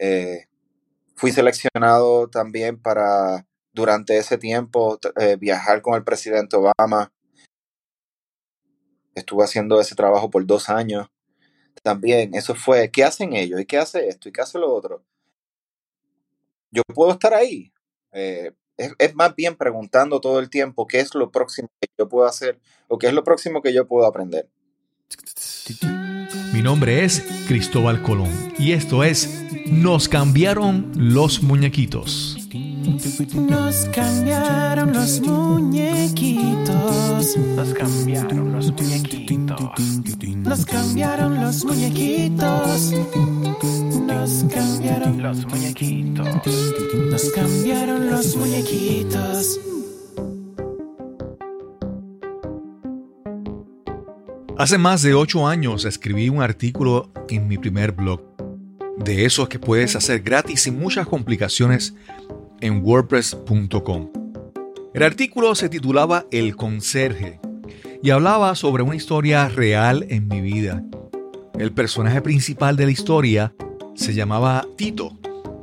Eh, fui seleccionado también para durante ese tiempo eh, viajar con el presidente Obama. Estuve haciendo ese trabajo por dos años. También, eso fue, ¿qué hacen ellos? ¿Y qué hace esto? ¿Y qué hace lo otro? Yo puedo estar ahí. Eh, es, más bien preguntando todo el tiempo qué es lo próximo que yo puedo hacer o qué es lo próximo que yo puedo aprender. Mi nombre es Cristóbal Colón y esto es Nos cambiaron los muñequitos. Nos cambiaron los muñequitos. Nos cambiaron los muñequitos. Nos cambiaron los muñequitos. Nos cambiaron los muñequitos. Nos cambiaron los muñequitos. Hace más de ocho años escribí un artículo en mi primer blog, de esos que puedes hacer gratis sin muchas complicaciones en wordpress.com. El artículo se titulaba El conserje y hablaba sobre una historia real en mi vida. El personaje principal de la historia se llamaba Tito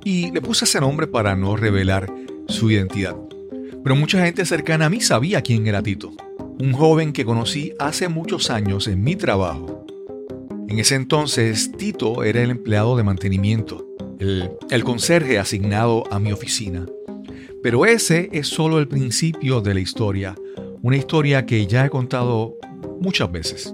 y le puse ese nombre para no revelar su identidad. Pero mucha gente cercana a mí sabía quién era Tito, un joven que conocí hace muchos años en mi trabajo. En ese entonces, Tito era el empleado de mantenimiento el, conserje asignado a mi oficina. Pero ese es solo el principio de la historia, una historia que ya he contado muchas veces.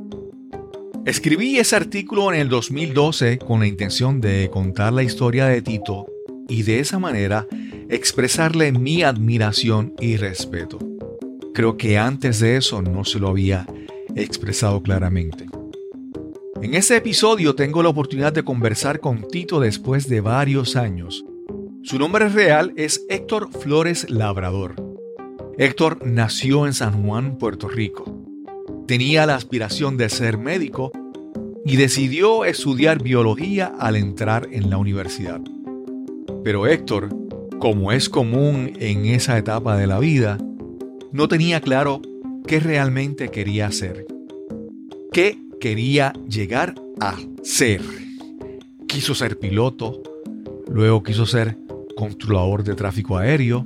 Escribí ese artículo en el 2012 con la intención de contar la historia de Tito y de esa manera expresarle mi admiración y respeto. Creo que antes de eso no se lo había expresado claramente. En este episodio tengo la oportunidad de conversar con Tito después de varios años. Su nombre real es Héctor Flores Labrador. Héctor nació en San Juan, Puerto Rico. Tenía la aspiración de ser médico y decidió estudiar biología al entrar en la universidad. Pero Héctor, como es común en esa etapa de la vida, no tenía claro qué realmente quería hacer. ¿Qué quería llegar a ser. Quiso ser piloto, luego quiso ser controlador de tráfico aéreo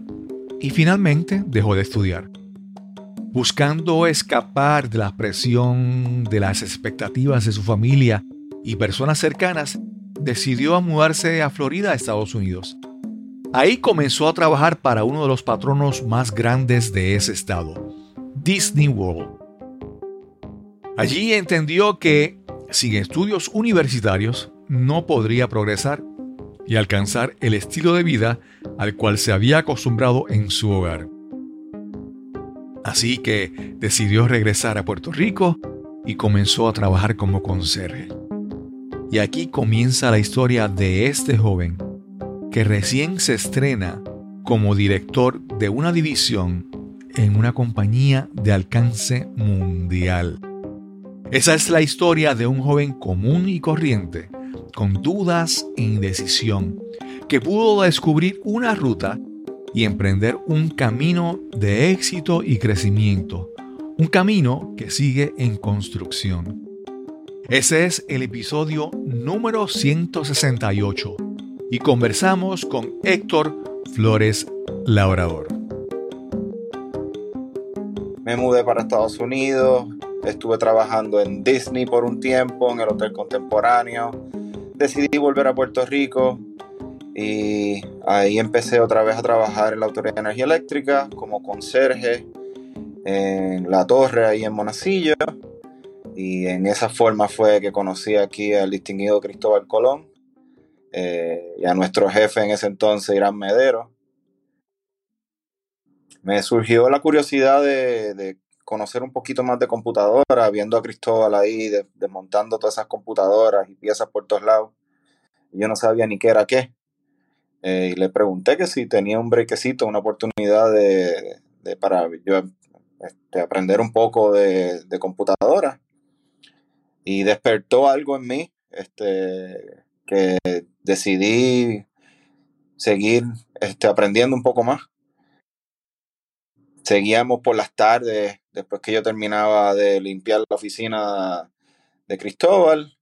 y finalmente dejó de estudiar. Buscando escapar de la presión de las expectativas de su familia y personas cercanas, decidió mudarse a Florida, Estados Unidos. Ahí comenzó a trabajar para uno de los patronos más grandes de ese estado, Disney World. Allí entendió que sin estudios universitarios no podría progresar y alcanzar el estilo de vida al cual se había acostumbrado en su hogar. Así que decidió regresar a Puerto Rico y comenzó a trabajar como conserje. Y aquí comienza la historia de este joven que recién se estrena como director de una división en una compañía de alcance mundial. Esa es la historia de un joven común y corriente, con dudas e indecisión, que pudo descubrir una ruta y emprender un camino de éxito y crecimiento, un camino que sigue en construcción. Ese es el episodio número 168 y conversamos con Héctor Flores Labrador. Me mudé para Estados Unidos, Estuve trabajando en Disney por un tiempo, en el Hotel Contemporáneo. Decidí volver a Puerto Rico y ahí empecé otra vez a trabajar en la Autoridad de Energía Eléctrica como conserje en la torre ahí en Monacillo. Y en esa forma fue que conocí aquí al distinguido Cristóbal Colón eh, y a nuestro jefe en ese entonces, Irán Medero. Me surgió la curiosidad de, de conocer un poquito más de computadora, viendo a Cristóbal ahí desmontando todas esas computadoras y piezas por todos lados. yo no sabía ni qué era qué. Eh, y le pregunté que si tenía un brequecito, una oportunidad de, para yo este, aprender un poco de, computadora. Y despertó algo en mí este, que decidí seguir este, aprendiendo un poco más seguíamos por las tardes, después que yo terminaba de limpiar la oficina de Cristóbal,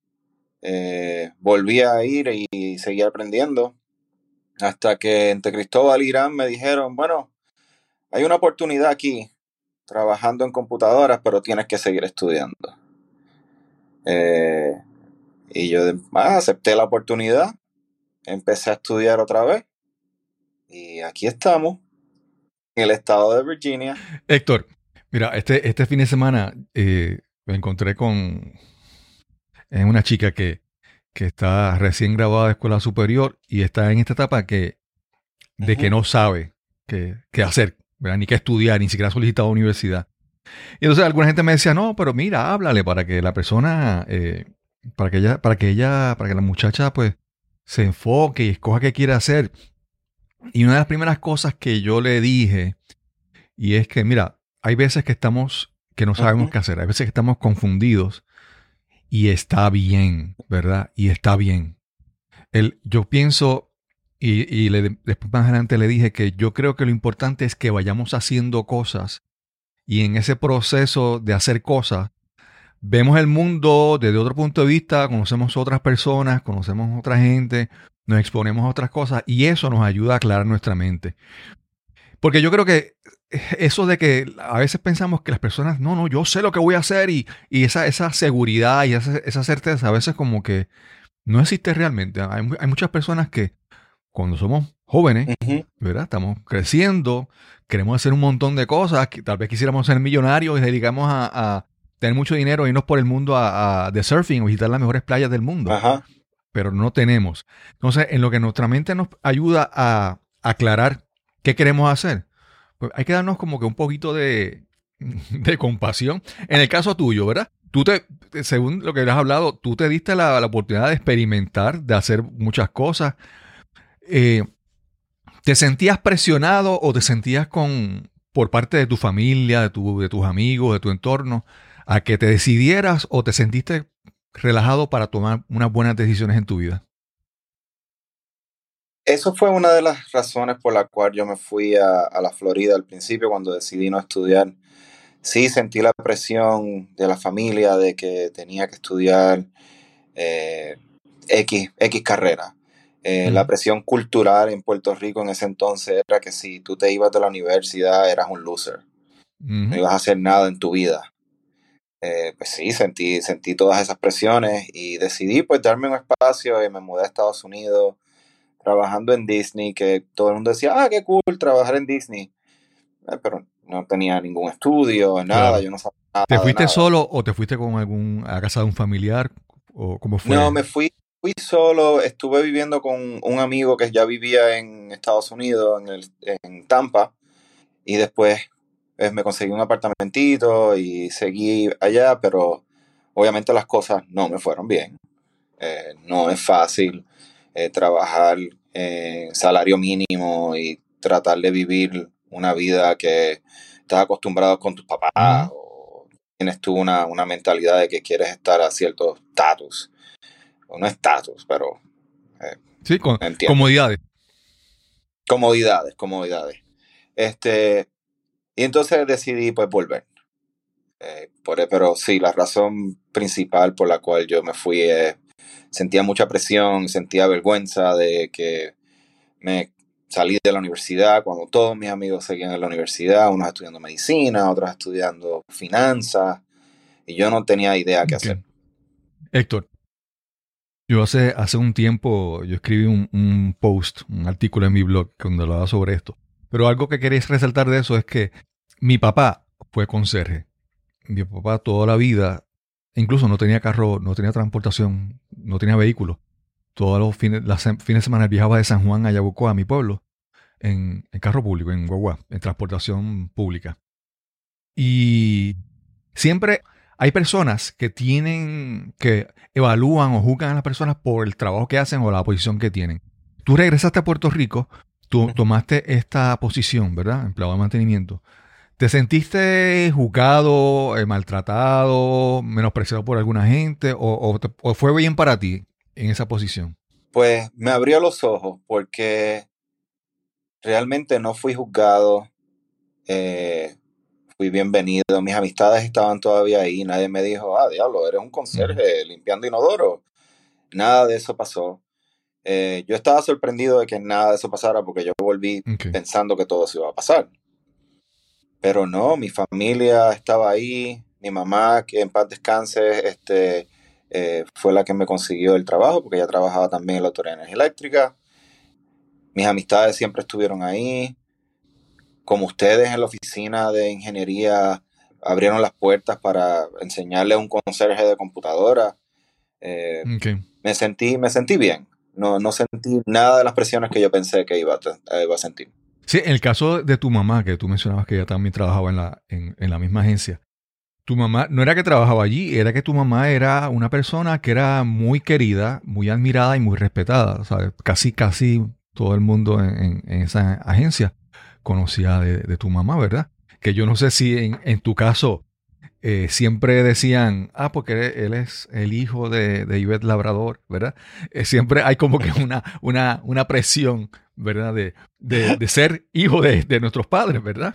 eh, volvía a ir y seguía aprendiendo. Hasta que entre Cristóbal y Irán me dijeron, bueno, hay una oportunidad aquí trabajando en computadoras, pero tienes que seguir estudiando. Eh, y yo ah, acepté la oportunidad, empecé a estudiar otra vez y aquí estamos, en el estado de Virginia. Héctor, mira, este, este fin de semana eh, me encontré con una chica que, que está recién graduada de escuela superior y está en esta etapa que, de que no sabe qué, qué hacer, ¿verdad? ni qué estudiar, ni siquiera ha solicitado universidad. Y entonces alguna gente me decía, no, pero mira, háblale para que la persona, eh, para que ella, para que ella, para que la muchacha pues se enfoque y escoja qué quiere hacer. Y una de las primeras cosas que yo le dije, y es que, mira, hay veces que estamos, que no sabemos qué hacer, hay veces que estamos confundidos y está bien, ¿verdad? Y está bien. El, yo pienso, y, y le, después más adelante le dije que yo creo que lo importante es que vayamos haciendo cosas y en ese proceso de hacer cosas, vemos el mundo desde otro punto de vista, conocemos otras personas, conocemos otra gente, nos exponemos a otras cosas y eso nos ayuda a aclarar nuestra mente. Porque yo creo que eso de que a veces pensamos que las personas, no, no, yo sé lo que voy a hacer y, esa, esa seguridad y esa, certeza a veces como que no existe realmente. Hay, hay muchas personas que cuando somos jóvenes, ¿verdad? Estamos creciendo, queremos hacer un montón de cosas, que tal vez quisiéramos ser millonarios y dedicamos a, tener mucho dinero, irnos por el mundo a, de surfing o visitar las mejores playas del mundo. Pero no tenemos. Entonces, en lo que nuestra mente nos ayuda a aclarar qué queremos hacer, pues hay que darnos como que un poquito de, de compasión. En el caso tuyo, ¿verdad? Tú te, según lo que has hablado, tú te diste la, la oportunidad de experimentar, de hacer muchas cosas. Eh, ¿Te sentías presionado o te sentías con por parte de tu familia, de, tu, de tus amigos, de tu entorno, a que te decidieras o te sentiste relajado para tomar unas buenas decisiones en tu vida? Eso fue una de las razones por la cual yo me fui a, la Florida al principio cuando decidí no estudiar. Sí sentí la presión de la familia de que tenía que estudiar eh, X, X carrera. Eh, la presión cultural en Puerto Rico en ese entonces era que si tú te ibas de la universidad eras un loser. No ibas a hacer nada en tu vida. Eh, pues sí, sentí, sentí todas esas presiones y decidí pues darme un espacio y me mudé a Estados Unidos trabajando en Disney, que todo el mundo decía, ah, qué cool trabajar en Disney. Eh, pero no tenía ningún estudio, nada, yo no sabía nada. ¿Te fuiste solo o te fuiste con algún, a casa de un familiar? ¿O cómo fue? No, me fui fui solo, estuve viviendo con un amigo que ya vivía en Estados Unidos, en, el, en Tampa, y después pues, me conseguí un apartamentito y seguí allá, pero obviamente las cosas no me fueron bien. Eh, no es fácil eh, trabajar en salario mínimo y tratar de vivir una vida que estás acostumbrado con tus papás o tienes tú una, una mentalidad de que quieres estar a cierto estatus no estatus, pero... Eh, sí, con, comodidades. Comodidades, comodidades. Este, y entonces decidí pues volver. Eh, por, pero sí, la razón principal por la cual yo me fui es, sentía mucha presión, sentía vergüenza de que me salí de la universidad cuando todos mis amigos seguían en la universidad, unos estudiando medicina, otros estudiando finanzas, y yo no tenía idea qué hacer. Héctor, yo hace, hace un tiempo, yo escribí un, post, un artículo en mi blog donde hablaba sobre esto. Pero algo que queréis resaltar de eso es que mi papá fue conserje. Mi papá toda la vida, incluso no tenía carro, no tenía transportación, no tenía vehículo. Todos los fines, las fines de semana viajaba de San Juan a Yabucoa, a mi pueblo, en, en carro público, en guagua, en transportación pública. Y siempre hay personas que tienen, que evalúan o juzgan a las personas por el trabajo que hacen o la posición que tienen. Tú regresaste a Puerto Rico, tú tomaste esta posición, ¿verdad? Empleado de mantenimiento. ¿Te sentiste juzgado, eh, maltratado, menospreciado por alguna gente o, fue bien para ti en esa posición? Pues me abrió los ojos porque realmente no fui juzgado. Eh, fui bienvenido. Mis amistades estaban todavía ahí. Nadie me dijo, ah, diablo, eres un conserje limpiando inodoro. Nada de eso pasó. Eh, yo estaba sorprendido de que nada de eso pasara porque yo volví Ok. pensando que todo se iba a pasar. Pero no, mi familia estaba ahí, mi mamá, que en paz descanse, este, eh, fue la que me consiguió el trabajo porque ella trabajaba también en la Autoridad de Energía Eléctrica. Mis amistades siempre estuvieron ahí. Como ustedes en la oficina de ingeniería abrieron las puertas para enseñarle a un conserje de computadora. Eh, Ok. me sentí, me sentí bien. No, no sentí nada de las presiones que yo pensé que iba a, te- eh, iba a sentir. Sí, en el caso de tu mamá, que tú mencionabas que ella también trabajaba en la, en, la misma agencia, tu mamá no era que trabajaba allí, era que tu mamá era una persona que era muy querida, muy admirada y muy respetada. ¿sabes? Casi, casi todo el mundo en- en esa agencia conocía de, de tu mamá, ¿verdad? Que yo no sé si en, en tu caso eh, siempre decían, ah, porque él, él es el hijo de, de Ivette Labrador, ¿verdad? Eh, siempre hay como que una, una, una presión, ¿verdad? De, de, de ser hijo de, de nuestros padres, ¿verdad?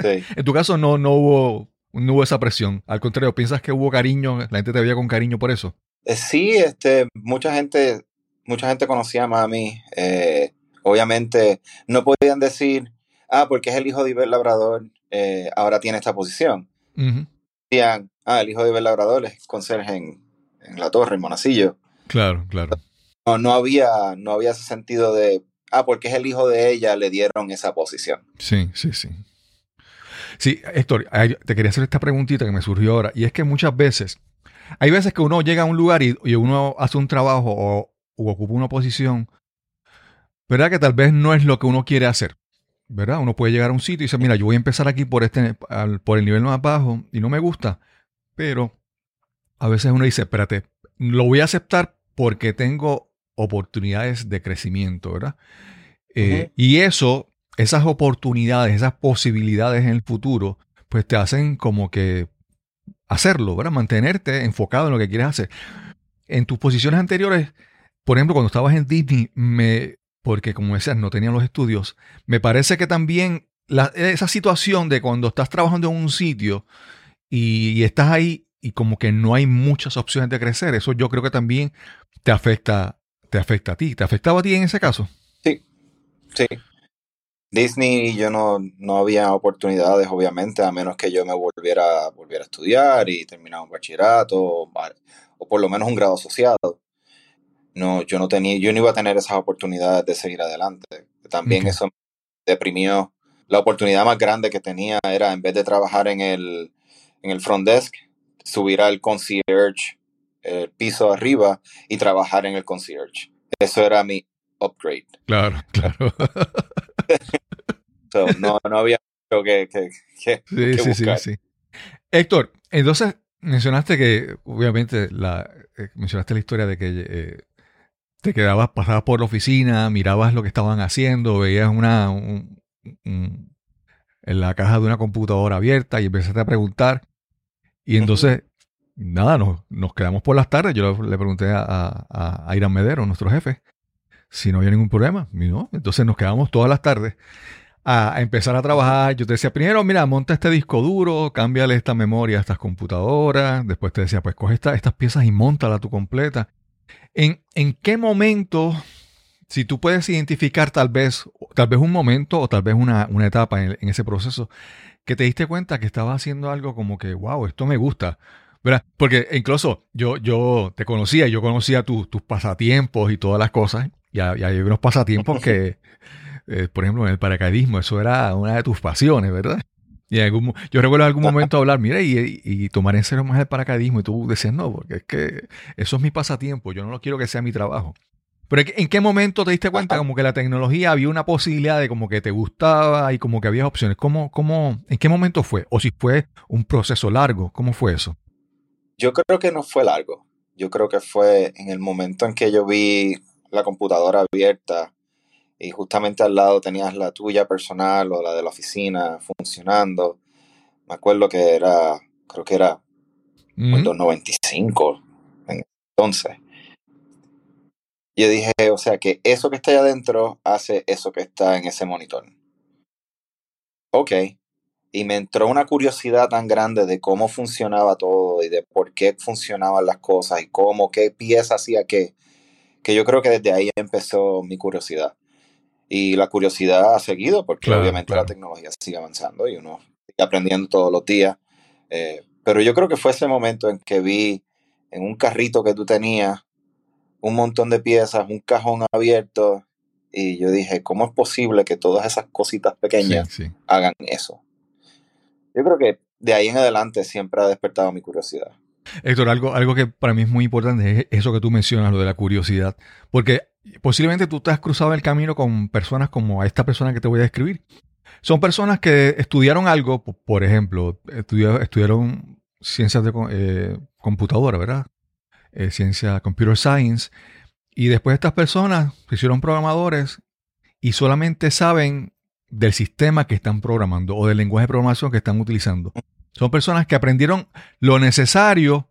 Sí. En tu caso no, no, hubo, no hubo esa presión. Al contrario, ¿piensas que hubo cariño? ¿La gente te veía con cariño por eso? Eh, sí, este, mucha gente, mucha gente conocía a mami. eh, obviamente no podían decir, ah, porque es el hijo de Iber Labrador, eh, ahora tiene esta posición. Ujú. Decían, ah, el hijo de Iber Labrador es conserje en, en la torre, en Monacillo. Claro, claro. No, no había, no había ese sentido de, ah, porque es el hijo de ella, le dieron esa posición. Sí, sí, sí. Sí, Héctor, te quería hacer esta preguntita que me surgió ahora. Y es que muchas veces, hay veces que uno llega a un lugar y, y uno hace un trabajo o, o ocupa una posición, ¿verdad? Que tal vez no es lo que uno quiere hacer. ¿Verdad? Uno puede llegar a un sitio y decir, mira, yo voy a empezar aquí por, este, al- por el nivel más bajo y no me gusta. Pero a veces uno dice, espérate, lo voy a aceptar porque tengo oportunidades de crecimiento, ¿verdad? Eh. Y eso, esas oportunidades, esas posibilidades en el futuro, pues te hacen como que hacerlo, ¿verdad? Mantenerte enfocado en lo que quieres hacer. En tus posiciones anteriores, por ejemplo, cuando estabas en Disney, me, porque como decías, no tenían los estudios, me parece que también esa situación de cuando estás trabajando en un sitio y, y estás ahí y como que no hay muchas opciones de crecer, eso yo creo que también te afecta, te afecta a ti. ¿Te afectaba a ti en ese caso? Sí. Disney yo no, no había oportunidades, obviamente, a menos que yo me volviera, volviera a estudiar y terminara un bachillerato o, ba- o por lo menos un grado asociado. No, yo no tenía, yo no iba a tener esas oportunidades de seguir adelante. También eso me deprimió. La oportunidad más grande que tenía era, en vez de trabajar en el, en el front desk, subir al concierge, el piso arriba, y trabajar en el concierge. Eso era mi upgrade. Claro, claro. So, no, no había mucho que, que, que- Sí, que sí, sí, buscar. sí. Héctor, entonces mencionaste que, obviamente, la, eh, mencionaste la historia de que eh, te quedabas, pasabas por la oficina, mirabas lo que estaban haciendo, veías una un- un- en la caja de una computadora abierta y empezaste a preguntar. Y entonces, nada, nos, nos quedamos por las tardes. Yo le, pregunté a, a, a Irán Medero, nuestro jefe, si no había ningún problema. Y no, entonces nos quedamos todas las tardes a, a empezar a trabajar. Yo te decía, primero, mira, monta este disco duro, cámbiale esta memoria a estas computadoras. Después te decía, pues coge esta- estas piezas y montala tú completa. ¿En, ¿En qué momento, si tú puedes identificar tal vez, tal vez un momento o tal vez una, una etapa en, en ese proceso, que te diste cuenta que estabas haciendo algo como que, wow, esto me gusta? ¿Verdad? Porque incluso yo, yo te conocía, yo conocía tus tus pasatiempos y todas las cosas. Y hay, hay unos pasatiempos que, eh, por ejemplo, en el paracaidismo, eso era una de tus pasiones, ¿verdad? Y en algún, yo recuerdo en algún momento hablar, mira, y, y- tomar en serio más el paracaidismo, y tú decías, no, porque es que eso es mi pasatiempo, yo no lo quiero que sea mi trabajo. Pero ¿en qué- ¿en qué momento te diste cuenta Ajá. como que la tecnología había una posibilidad de como que te gustaba y como que había opciones? ¿Cómo, cómo, ¿En qué momento fue? O si fue un proceso largo, ¿cómo fue eso? Yo creo que no fue largo. Yo creo que fue en el momento en que yo vi la computadora abierta y justamente al lado tenías la tuya personal o la de la oficina funcionando. Me acuerdo que era, creo que era Ujú. Windows 95 en entonces. Yo dije, o sea, que eso que está ahí adentro hace eso que está en ese monitor. Ok. Y me entró una curiosidad tan grande de cómo funcionaba todo y de por qué funcionaban las cosas y cómo, qué pieza hacía qué, que yo creo que desde ahí empezó mi curiosidad. Y la curiosidad ha seguido porque Claro, obviamente claro. la tecnología sigue avanzando y uno sigue aprendiendo todos los días. Eh, pero yo creo que fue ese momento en que vi en un carrito que tú tenías un montón de piezas, un cajón abierto y yo dije, ¿cómo es posible que todas esas cositas Sí, pequeñas sí. hagan eso? Yo creo que de ahí en adelante siempre ha despertado mi curiosidad. Héctor, algo, algo que para mí es muy importante es eso que tú mencionas, lo de la curiosidad. Porque posiblemente tú te has cruzado el camino con personas como esta persona que te voy a describir. Son personas que estudiaron algo, po- por ejemplo, estudia- estudiaron ciencias de eh, computadora, ¿verdad? Eh, ciencia, computer science. Y después estas personas se hicieron programadores y solamente saben del sistema que están programando o del lenguaje de programación que están utilizando. Son personas que aprendieron lo necesario,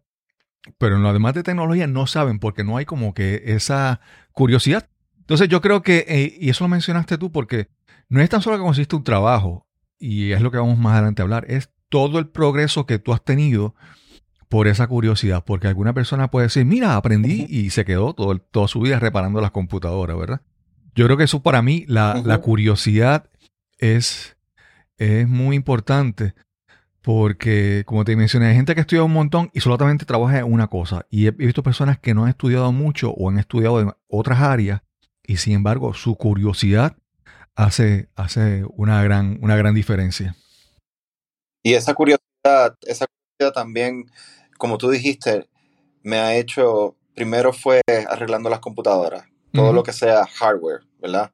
pero en lo demás de tecnología no saben porque no hay como que esa curiosidad. Entonces yo creo que, eh, y eso lo mencionaste tú, porque no es tan solo que consiste un trabajo, y es lo que vamos más adelante a hablar, es todo el progreso que tú has tenido por esa curiosidad, porque alguna persona puede decir, mira, aprendí y se quedó todo, toda su vida reparando las computadoras, ¿verdad? Yo creo que eso para mí, la, la curiosidad es, es muy importante. Porque, como te mencioné, hay gente que estudia un montón y solamente trabaja en una cosa. Y he, visto personas que no han estudiado mucho o han estudiado en otras áreas y sin embargo su curiosidad hace, hace una, gran, una gran diferencia. Y esa curiosidad, esa curiosidad también, como tú dijiste, me ha hecho, primero fue arreglando las computadoras, todo lo que sea hardware, ¿verdad?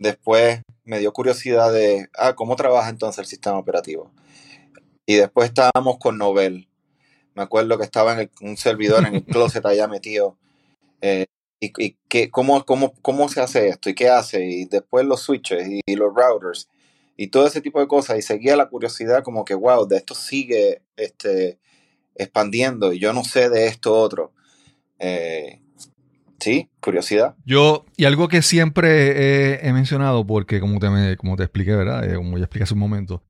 Después me dio curiosidad de, ah, ¿cómo trabaja entonces el sistema operativo? Y después estábamos con Novell. Me acuerdo que estaba en el- un servidor en el closet allá metido. eh, y y qué, cómo, cómo, ¿Cómo se hace esto? ¿Y qué hace? Y después los switches y, y los routers y todo ese tipo de cosas. Y seguía la curiosidad como que, wow, de esto sigue este, expandiendo y yo no sé de esto otro. Eh, sí, curiosidad. Yo, y algo que siempre he, he mencionado, porque como te, me- como te expliqué, ¿verdad? Eh, como ya expliqué hace un momento,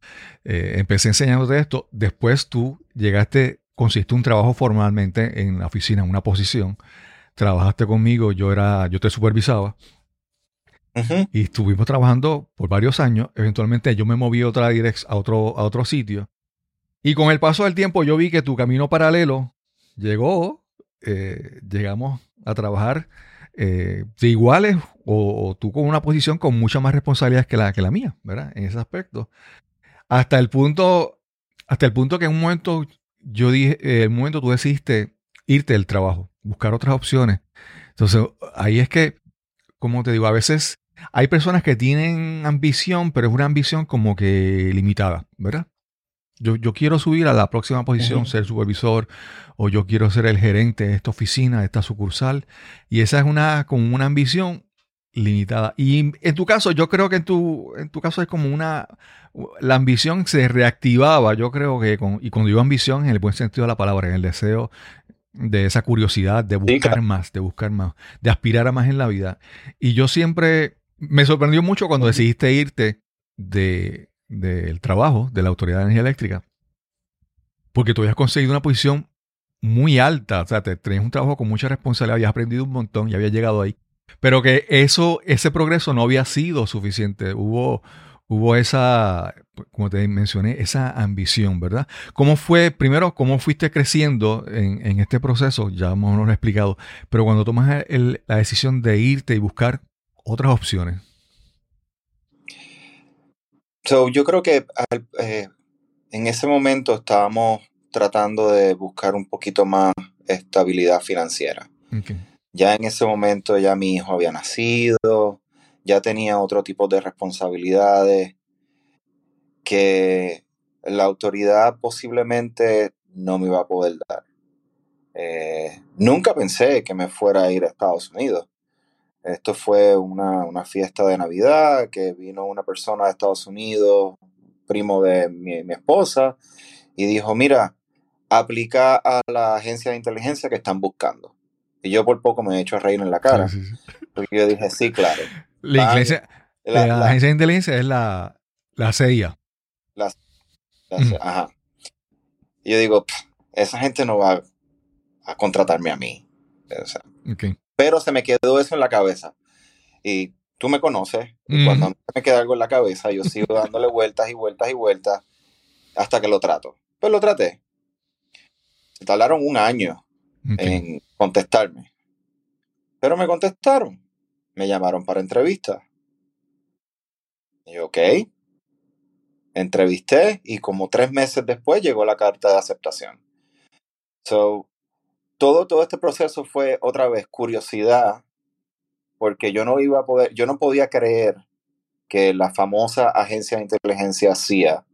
eh, empecé enseñándote esto, después tú llegaste, consiste un trabajo formalmente en la oficina, en una posición, trabajaste conmigo, yo era, yo te supervisaba, Ujú, y estuvimos trabajando por varios años. Eventualmente yo me moví otra direc- a otro, a otro sitio. Y con el paso del tiempo yo vi que tu camino paralelo llegó, eh, llegamos a trabajar eh, de iguales o, tú con una posición con mucha más responsabilidades que la, que la mía, ¿verdad? En ese aspecto. Hasta el punto, hasta el punto que en un momento yo dije, eh, el momento tú decidiste irte del trabajo, buscar otras opciones. Entonces ahí es que, como te digo, a veces hay personas que tienen ambición, pero es una ambición como que limitada, ¿verdad? Yo, yo quiero subir a la próxima posición, ser supervisor, o yo quiero ser el gerente de esta oficina, de esta sucursal. Y esa es una, como una ambición limitada. Y en tu caso, yo creo que en tu, en tu caso es como una, la ambición se reactivaba, yo creo que, con, y cuando digo ambición, en el buen sentido de la palabra, en el deseo de esa curiosidad de buscar más, de buscar más, de aspirar a más en la vida. Y yo siempre, me sorprendió mucho cuando decidiste irte de, del trabajo de la Autoridad de Energía Eléctrica, porque tú habías conseguido una posición muy alta, o sea, te tenías un trabajo con mucha responsabilidad, habías aprendido un montón y habías llegado ahí, pero que eso, ese progreso no había sido suficiente, hubo, hubo esa, como te mencioné, esa ambición, ¿verdad? ¿Cómo fue, primero, cómo fuiste creciendo en, este proceso? Ya más o menos lo explicado, pero cuando tomas la decisión de irte y buscar otras opciones. So, yo creo que al- eh, en ese momento estábamos tratando de buscar un poquito más estabilidad financiera. Ya en ese momento ya mi hijo había nacido, ya tenía otro tipo de responsabilidades que la autoridad posiblemente no me iba a poder dar. Eh, nunca pensé que me fuera a ir a Estados Unidos. Esto fue una, una fiesta de Navidad que vino una persona de Estados Unidos, primo de mi, mi esposa, y dijo, mira, aplica a la agencia de inteligencia que están buscando. Y yo por poco me he hecho a reír en la cara, Sí, sí, sí. porque yo dije, sí, claro. La, Van- iglesia- La- la la- agencia de inteligencia es la, la CIA. la- Ujú. ajá. Y yo digo, "Pff, esa gente no va a contratarme a mí. O sea, Ok. Pero se me quedó eso en la cabeza. Y tú me conoces, y cuando me queda algo en la cabeza, yo sigo dándole vueltas y vueltas y vueltas hasta que lo trato. Pues lo traté. Se tardaron un año en contestarme. Pero me contestaron. Me llamaron para entrevista. Y yo, ok. Entrevisté y como tres meses después llegó la carta de aceptación. So, todo, todo este proceso fue otra vez curiosidad, porque yo no iba a poder, yo no podía creer que la famosa agencia de inteligencia CIA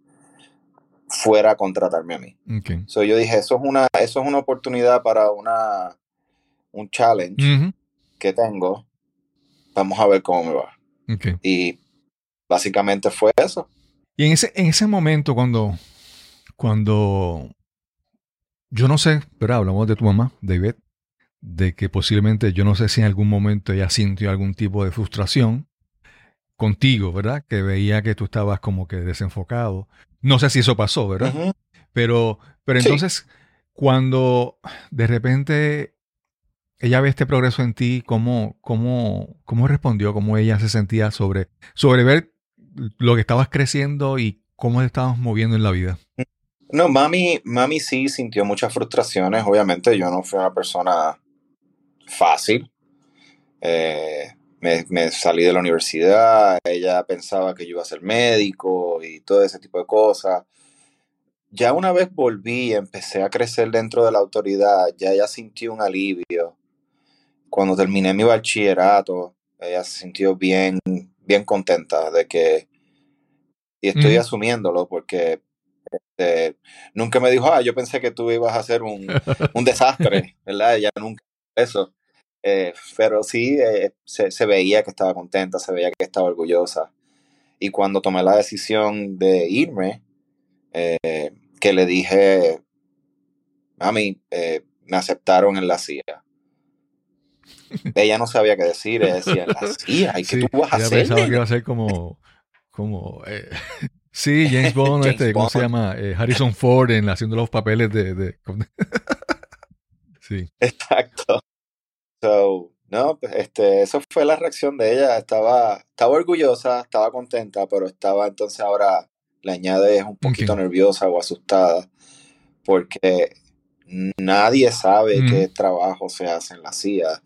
fuera a contratarme a mí. Ok. So, yo dije, eso es una, eso es una oportunidad para una, un challenge que tengo. Vamos a ver cómo me va. Ok. Y básicamente fue eso. Y en ese, en ese momento, cuando, cuando yo no sé, pero hablamos de tu mamá, David, de que posiblemente, yo no sé si en algún momento ella sintió algún tipo de frustración contigo, ¿verdad? Que veía que tú estabas como que desenfocado. No sé si eso pasó, ¿verdad? Pero, pero Sí. entonces, cuando de repente ella ve este progreso en ti, ¿cómo, cómo, cómo respondió? ¿Cómo ella se sentía sobre, sobre ver lo que estabas creciendo y cómo te estabas moviendo en la vida? No, mami, mami sí sintió muchas frustraciones. Obviamente, yo no fui una persona fácil. Eh, me, me salí de la universidad, ella pensaba que yo iba a ser médico y todo ese tipo de cosas. Ya una vez volví y empecé a crecer dentro de la autoridad, ya ella sintió un alivio. Cuando terminé mi bachillerato, ella se sintió bien, bien contenta de que, y estoy asumiéndolo porque este, nunca me dijo, ah, yo pensé que tú ibas a ser un, un desastre, ¿verdad? Ella nunca eso. Eh, pero sí, eh, se, se veía que estaba contenta, se veía que estaba orgullosa. Y cuando tomé la decisión de irme, eh, que le dije, mami, eh, me aceptaron en la CIA. Ella no sabía qué decir, ella decía, ¿en la CIA? ¿Y qué Sí, tú vas a hacer? pensaba que nene?" iba a ser como, como sí, James Bond, James este, ¿cómo se llama? Eh, Harrison Ford en haciendo los papeles de, de- sí. Exacto. So, no, pues, este, eso fue la reacción de ella. Estaba, estaba orgullosa, estaba contenta, pero estaba entonces ahora le añade un poquito nerviosa o asustada porque nadie sabe Mm. qué trabajo se hace en la CIA.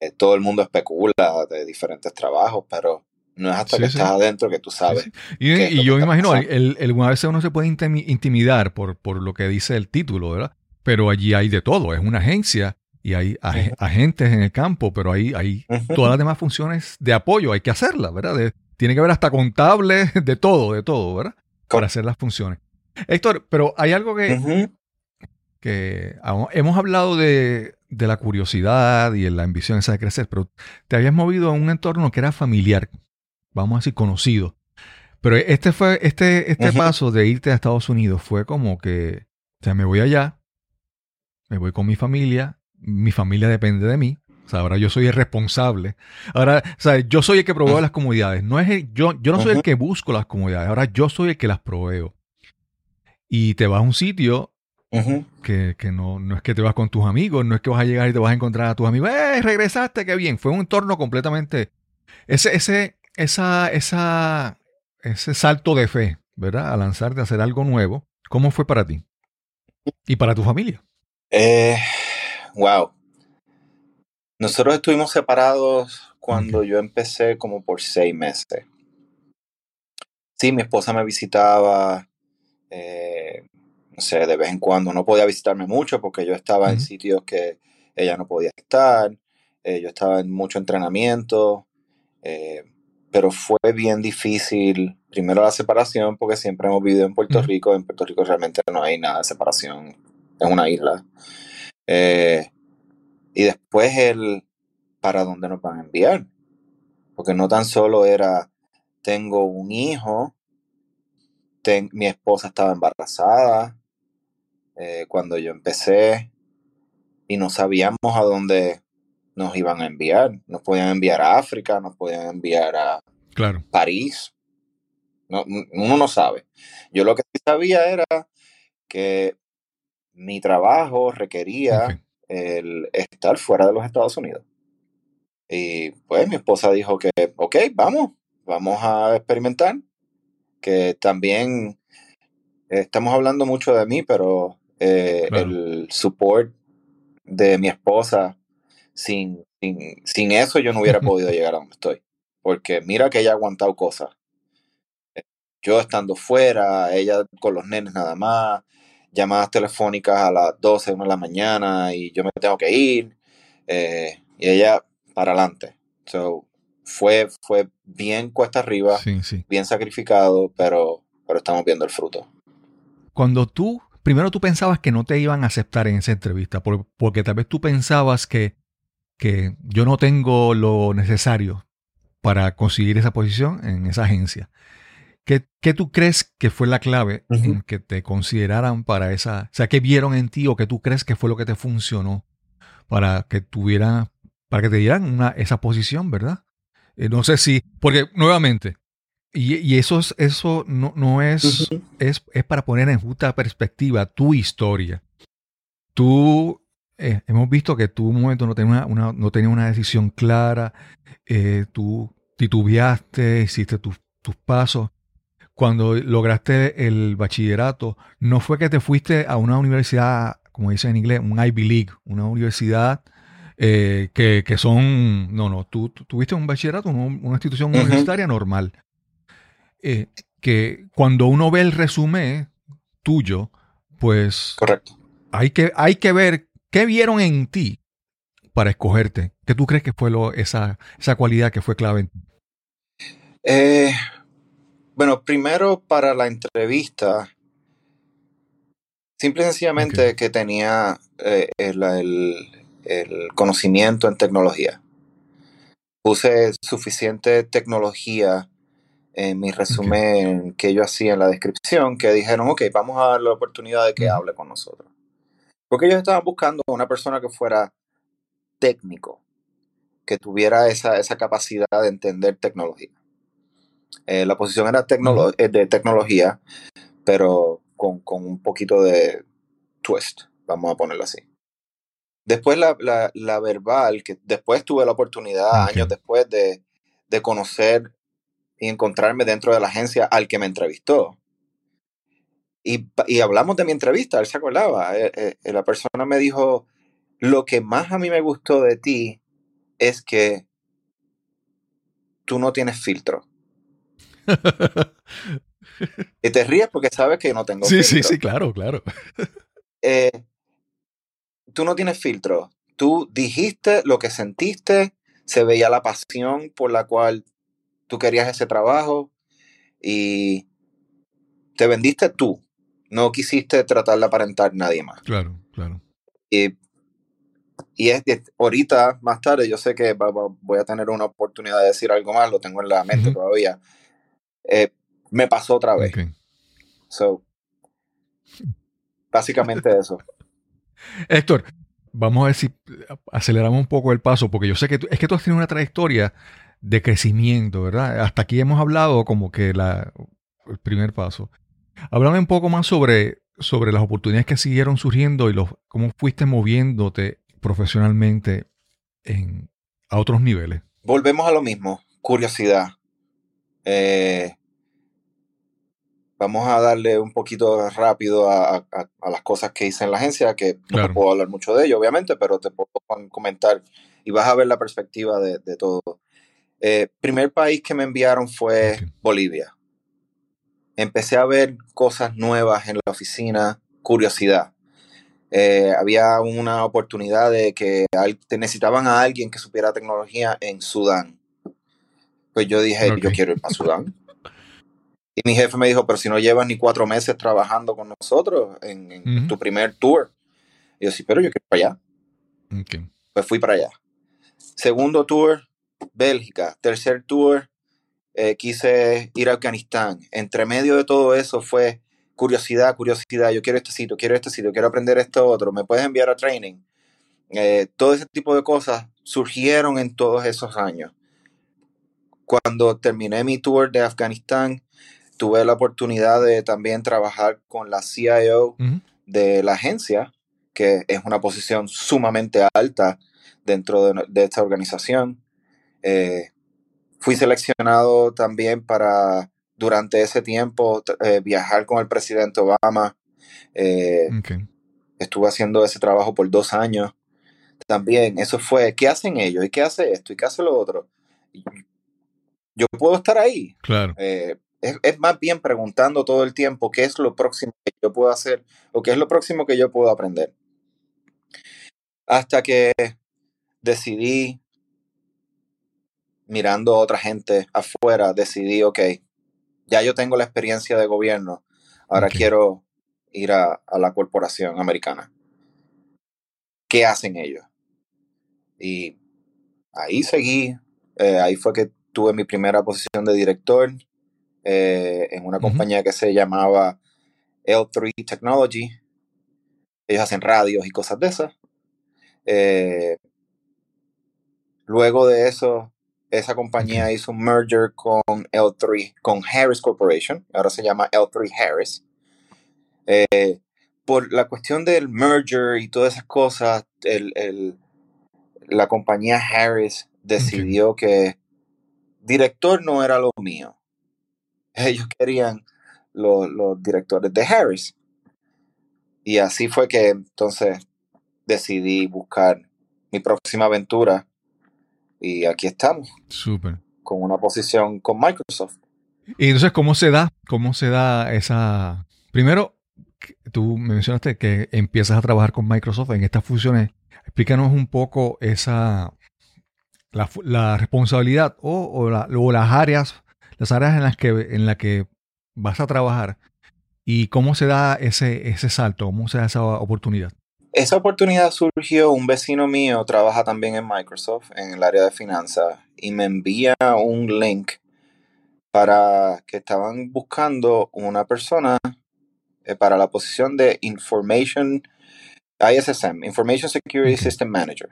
Eh, todo el mundo especula de diferentes trabajos, pero no es hasta Sí, que sí. estás adentro que tú sabes. Sí. Y, yo me imagino, el, el- a veces uno se puede intimi- intimidar por, por lo que dice el título, ¿verdad? Pero allí hay de todo, es una agencia y hay ag- agentes en el campo, pero hay, hay todas las demás funciones de apoyo, hay que hacerlas, ¿verdad? De- tiene que haber hasta contable, de todo, de todo, ¿verdad? Para hacer las funciones. Héctor, pero hay algo que, que hemos hablado de, de la curiosidad y la ambición esa de crecer, pero te habías movido a un entorno que era familiar, vamos a decir conocido. Pero este fue, este, este paso de irte a Estados Unidos fue como que, o sea, me voy allá, me voy con mi familia, mi familia depende de mí. O sea, ahora yo soy el responsable. Ahora, o sea, yo soy el que provee Ujú. las comodidades. No es el- yo, yo no soy el que busco las comodidades. Ahora yo soy el que las proveo. Y te vas a un sitio que, que no, no es que te vas con tus amigos, no es que vas a llegar y te vas a encontrar a tus amigos, ¡eh, regresaste, qué bien! Fue un entorno completamente, ese, ese, esa, esa, ese salto de fe, ¿verdad? A lanzarte a hacer algo nuevo, ¿cómo fue para ti? Y para tu familia. Eh, wow. Nosotros estuvimos separados cuando yo empecé como por seis meses. Sí, mi esposa me visitaba, eh, no sé, de vez en cuando. No podía visitarme mucho porque yo estaba en sitios que ella no podía estar. eh, yo estaba en mucho entrenamiento. eh, pero fue bien difícil, primero la separación, porque siempre hemos vivido en Puerto. Rico. En Puerto Rico realmente no hay nada de separación. Es una isla. Eh, y después el para dónde nos van a enviar. Porque no tan solo era, tengo un hijo, ten- mi esposa estaba embarazada eh, cuando yo empecé y no sabíamos a dónde nos iban a enviar. Nos podían enviar a África, nos podían enviar a Claro. París. No, uno no sabe. Yo lo que sí sabía era que mi trabajo requería el estar fuera de los Estados Unidos. Y pues mi esposa dijo que, ok, vamos, vamos a experimentar. Que también eh, estamos hablando mucho de mí, pero eh, Claro. el support de mi esposa, sin, sin, sin eso yo no hubiera podido llegar a donde estoy. Porque mira que ella ha aguantado cosas. Yo estando fuera, ella con los nenes nada más, llamadas telefónicas a las 12, 1 de la mañana y yo me tengo que ir. eh, y ella para adelante. So, fue, fue bien cuesta arriba, Sí, sí. bien sacrificado, pero, pero estamos viendo el fruto. Cuando tú, primero tú pensabas que no te iban a aceptar en esa entrevista, por- porque tal vez tú pensabas que, que yo no tengo lo necesario para conseguir esa posición en esa agencia. ¿Qué, qué tú crees que fue la clave en que te consideraran para esa, o sea, qué vieron en ti o qué tú crees que fue lo que te funcionó para que tuviera, para que te dieran una, esa posición, ¿verdad? Eh, no sé si, porque nuevamente, y, y eso es, eso no, no es, es, es para poner en justa perspectiva tu historia. Tú, eh, hemos visto que tú un momento no tenías una, una- no tenías una decisión clara, eh, tú titubeaste, hiciste tus- tus pasos. Cuando lograste el bachillerato, no fue que te fuiste a una universidad, como dicen en inglés, un Ivy League, una universidad eh, que, que son, no, no, tú, tú tuviste un bachillerato, una, una institución universitaria normal. Eh, que cuando uno ve el resumen tuyo, pues Correcto. hay que, hay que ver qué vieron en ti para escogerte. ¿Qué tú crees que fue lo, esa, esa cualidad que fue clave en ti? Eh, bueno, primero para la entrevista, simple y sencillamente que tenía eh, el, el- el conocimiento en tecnología. Puse suficiente tecnología en mi resumen que yo hacía en la descripción que dijeron, ok, vamos a darle la oportunidad de que hable con nosotros. Porque ellos estaban buscando una persona que fuera técnico, que tuviera esa, esa capacidad de entender tecnología. Eh, la posición era tecnolo- eh, de tecnología, pero con, con un poquito de twist, vamos a ponerlo así. Después la, la- la verbal, que después tuve la oportunidad, años después, de, de conocer y encontrarme dentro de la agencia al que me entrevistó. Y, y hablamos de mi entrevista, él se acordaba. Eh, eh, la persona me dijo, lo que más a mí me gustó de ti es que tú no tienes filtro. Y te ríes porque sabes que yo no tengo sí, sí, filtro. sí, claro, claro. Eh, tú no tienes filtro. Tú dijiste lo que sentiste, se veía la pasión por la cual tú querías ese trabajo y te vendiste tú. No quisiste tratar de aparentar a nadie más. Claro, claro. Y, y es de- ahorita, más tarde, yo sé que va- va- voy a tener una oportunidad de decir algo más, lo tengo en la mente todavía. Eh, me pasó otra vez. Ok. So, básicamente eso. Héctor, vamos a ver si aceleramos un poco el paso, porque yo sé que tú, es que tú has tenido una trayectoria de crecimiento, ¿verdad? Hasta aquí hemos hablado como que la, el primer paso. Háblame un poco más sobre, sobre las oportunidades que siguieron surgiendo y los, cómo fuiste moviéndote profesionalmente en, a otros niveles. Volvemos a lo mismo, curiosidad. Eh, vamos a darle un poquito rápido a, a- a las cosas que hice en la agencia, que no Claro. puedo hablar mucho de ello, obviamente, pero te puedo comentar y vas a ver la perspectiva de, de todo. Eh, primer país que me enviaron fue. Bolivia. Empecé a ver cosas nuevas en la oficina, curiosidad. Eh, había una oportunidad de que necesitaban a alguien que supiera tecnología en Sudán. Pues yo dije, Ok. yo quiero ir para Sudán. Y mi jefe me dijo, pero si no llevas ni cuatro meses trabajando con nosotros en, en Ujú. tu primer tour. Y yo, sí, pero yo quiero ir para allá. Ok. Pues fui para allá. Segundo tour, Bélgica. Tercer tour, eh, quise ir a Afganistán. Entre medio de todo eso fue curiosidad, curiosidad. Yo quiero este sitio, quiero este sitio, quiero aprender esto otro. ¿Me puedes enviar a training? Eh, todo ese tipo de cosas surgieron en todos esos años. Cuando terminé mi tour de Afganistán, tuve la oportunidad de también trabajar con la CIO de la agencia, que es una posición sumamente alta dentro de, de esta organización. Eh, fui seleccionado también para, durante ese tiempo, eh, viajar con el presidente Obama. Eh, estuve haciendo ese trabajo por dos años. También, eso fue, ¿qué hacen ellos? ¿Y qué hace esto? ¿Y qué hace lo otro? Yo puedo estar ahí. Claro. Eh, es, es más bien preguntando todo el tiempo qué es lo próximo que yo puedo hacer o qué es lo próximo que yo puedo aprender. Hasta que decidí, mirando a otra gente afuera, decidí, ok, ya yo tengo la experiencia de gobierno, ahora quiero ir a, a la corporación americana. ¿Qué hacen ellos? Y ahí seguí, eh, ahí fue que tuve mi primera posición de director eh, en una compañía que se llamaba L3 Technology. Ellos hacen radios y cosas de esas. Eh, luego de eso, esa compañía hizo un merger con L3, con Harris Corporation. Ahora se llama L3 Harris. Eh, por la cuestión del merger y todas esas cosas, el- el- la compañía Harris decidió que director no era lo mío. Ellos querían lo- los directores de Harris. Y así fue que entonces decidí buscar mi próxima aventura. Y aquí estamos, Súper. con una posición con Microsoft. Y entonces, ¿cómo se da? ¿Cómo se da esa... Primero, tú mencionaste que empiezas a trabajar con Microsoft en estas fusiones. Explícanos un poco esa... La, la responsabilidad o, o la- o las áreas, las áreas en las que, en las que vas a trabajar y cómo se da ese, ese salto, cómo se da esa oportunidad. Esa oportunidad surgió, un vecino mío trabaja también en Microsoft, en el área de finanzas, y me envía un link para que estaban buscando una persona eh, para la posición de Information ISSM, Information Security. System Manager.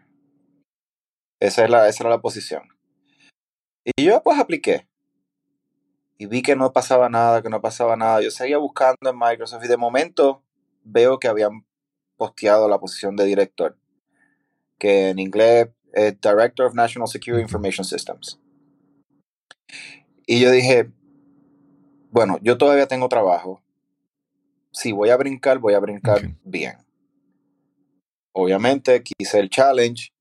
Esa, es la, esa era la posición. Y yo pues apliqué. Y vi que no pasaba nada, que no pasaba nada. Yo seguía buscando en Microsoft y de momento veo que habían posteado la posición de director, que en inglés es Director of National Security. Information Systems. Y yo dije, bueno, yo todavía tengo trabajo. Si voy a brincar, voy a brincar Ok. bien. Obviamente quise el challenge,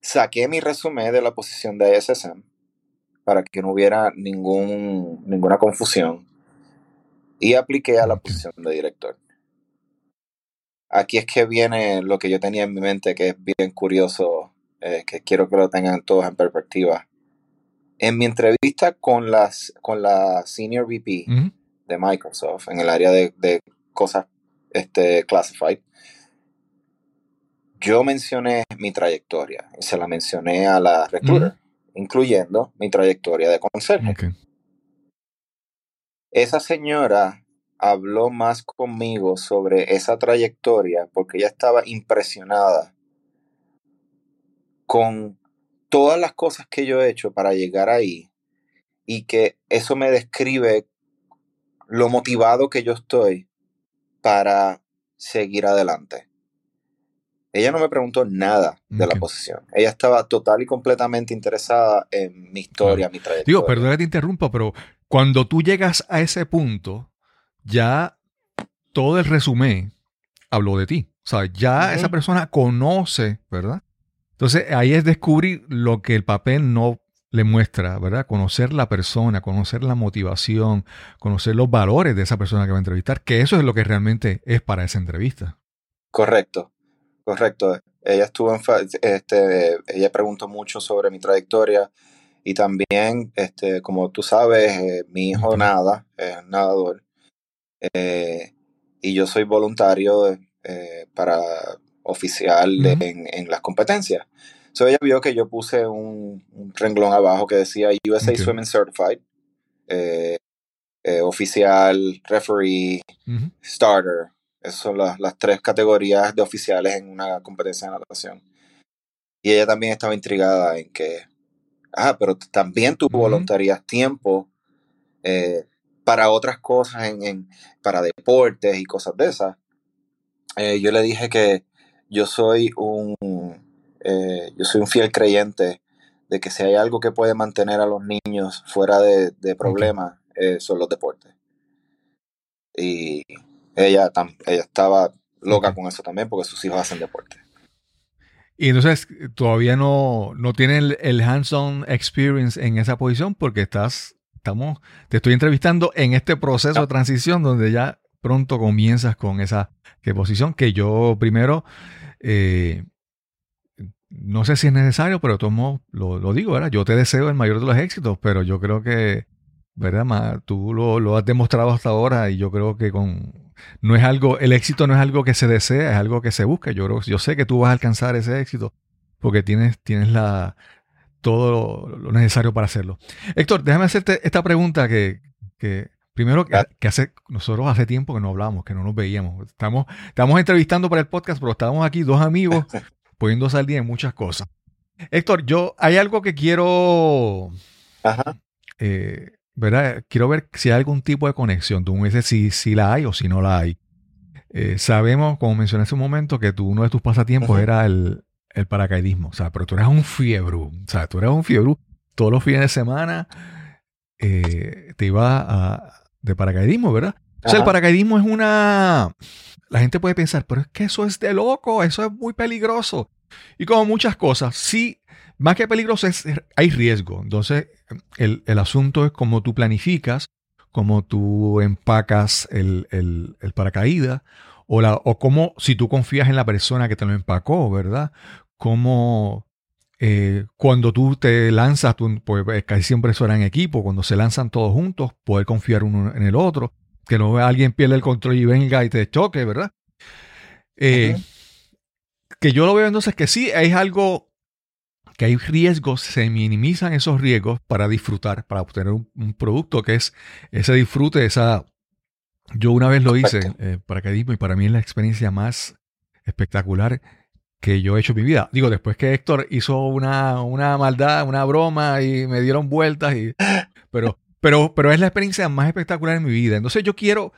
saqué mi resumen de la posición de ISSM para que no hubiera ningún, ninguna confusión y apliqué a la posición de director. Aquí es que viene lo que yo tenía en mi mente, que es bien curioso, eh, que quiero que lo tengan todos en perspectiva. En mi entrevista con, las, con la Senior VP Ujú. de Microsoft en el área de, de cosas este, classified, yo mencioné mi trayectoria y se la mencioné a la recruiter, incluyendo mi trayectoria de conserje. Ok. Esa señora habló más conmigo sobre esa trayectoria porque ella estaba impresionada con todas las cosas que yo he hecho para llegar ahí y que eso me describe lo motivado que yo estoy para seguir adelante. Ella no me preguntó nada de la posición. Ella estaba total y completamente interesada en mi historia, mi trayectoria. Digo, perdona que te interrumpa, pero cuando tú llegas a ese punto, ya todo el resumen habló de ti. O sea, ya esa persona conoce, ¿verdad? Entonces ahí es descubrir lo que el papel no le muestra, ¿verdad? Conocer la persona, conocer la motivación, conocer los valores de esa persona que va a entrevistar, que eso es lo que realmente es para esa entrevista. Correcto, correcto. Ella estuvo en, este, ella preguntó mucho sobre mi trayectoria y también, este, como tú sabes, eh, mi hijo nada, es nadador, eh, y yo soy voluntario eh, para oficial Ujú. en, en las competencias. So ella vio que yo puse un, un renglón abajo que decía USA. Swimming Certified, eh, oficial, referee, starter. Esas son las, las tres categorías de oficiales en una competencia de natación. Y ella también estaba intrigada en que, ah, pero también tú voluntarías tiempo eh, para otras cosas, en, en- para deportes y cosas de esas. Eh, yo le dije que yo soy un, eh, yo soy un fiel creyente de que si hay algo que puede mantener a los niños fuera de, de problemas, eh, son los deportes. Y ella, ella estaba loca con eso también porque sus hijos hacen deporte. Y entonces todavía no, no tienen el, hands-on experience en esa posición porque estás, estamos, te estoy entrevistando en este proceso de transición donde ya pronto comienzas con esa posición que yo primero, eh, no sé si es necesario, pero tomo, lo, lo digo, ¿verdad? Yo te deseo el mayor de los éxitos, pero yo creo que, ¿verdad? Tú lo, lo has demostrado hasta ahora y yo creo que con no es algo, el éxito no es algo que se desea, es algo que se busca. Yo, yo sé que tú vas a alcanzar ese éxito porque tienes, tienes la, todo lo, necesario para hacerlo. Héctor, déjame hacerte esta pregunta que, que primero, que, hace, nosotros hace tiempo que no hablamos, que no nos veíamos. Estamos, estamos entrevistando para el podcast, pero estábamos aquí dos amigos poniéndose al día en muchas cosas. Héctor, yo, hay algo que quiero Ajá. Eh, ¿verdad? Quiero ver si hay algún tipo de conexión. Tú me dices si, si la hay o si no la hay. Eh, sabemos, como mencioné hace un momento, que tú, uno de tus pasatiempos era el, el, paracaidismo. O sea, pero tú eras un fiebre. O sea, tú eras un fiebre. Todos los fines de semana eh, te ibas a, de paracaidismo, ¿verdad? O sea, el paracaidismo es una... La gente puede pensar, pero es que eso es de loco, eso es muy peligroso. Y como muchas cosas, sí más que peligroso, es, hay riesgo. Entonces, el, asunto es cómo tú planificas, cómo tú empacas el, paracaídas, o, la, o cómo, si tú confías en la persona que te lo empacó, ¿verdad? Cómo eh, cuando tú te lanzas, tú, pues eh, casi siempre eso era en equipo, cuando se lanzan todos juntos, poder confiar uno en el otro, que no alguien pierde el control y venga y te choque, ¿verdad? Eh, que yo lo veo entonces que sí, es algo que hay riesgos, se minimizan esos riesgos para disfrutar, para obtener un, producto que es ese disfrute, esa... Yo una vez lo hice, eh, paracaidismo, y para mí es la experiencia más espectacular que yo he hecho en mi vida. Digo, después que Héctor hizo una, una maldad, una broma y me dieron vueltas, y, pero, pero, pero es la experiencia más espectacular en mi vida. Entonces yo quiero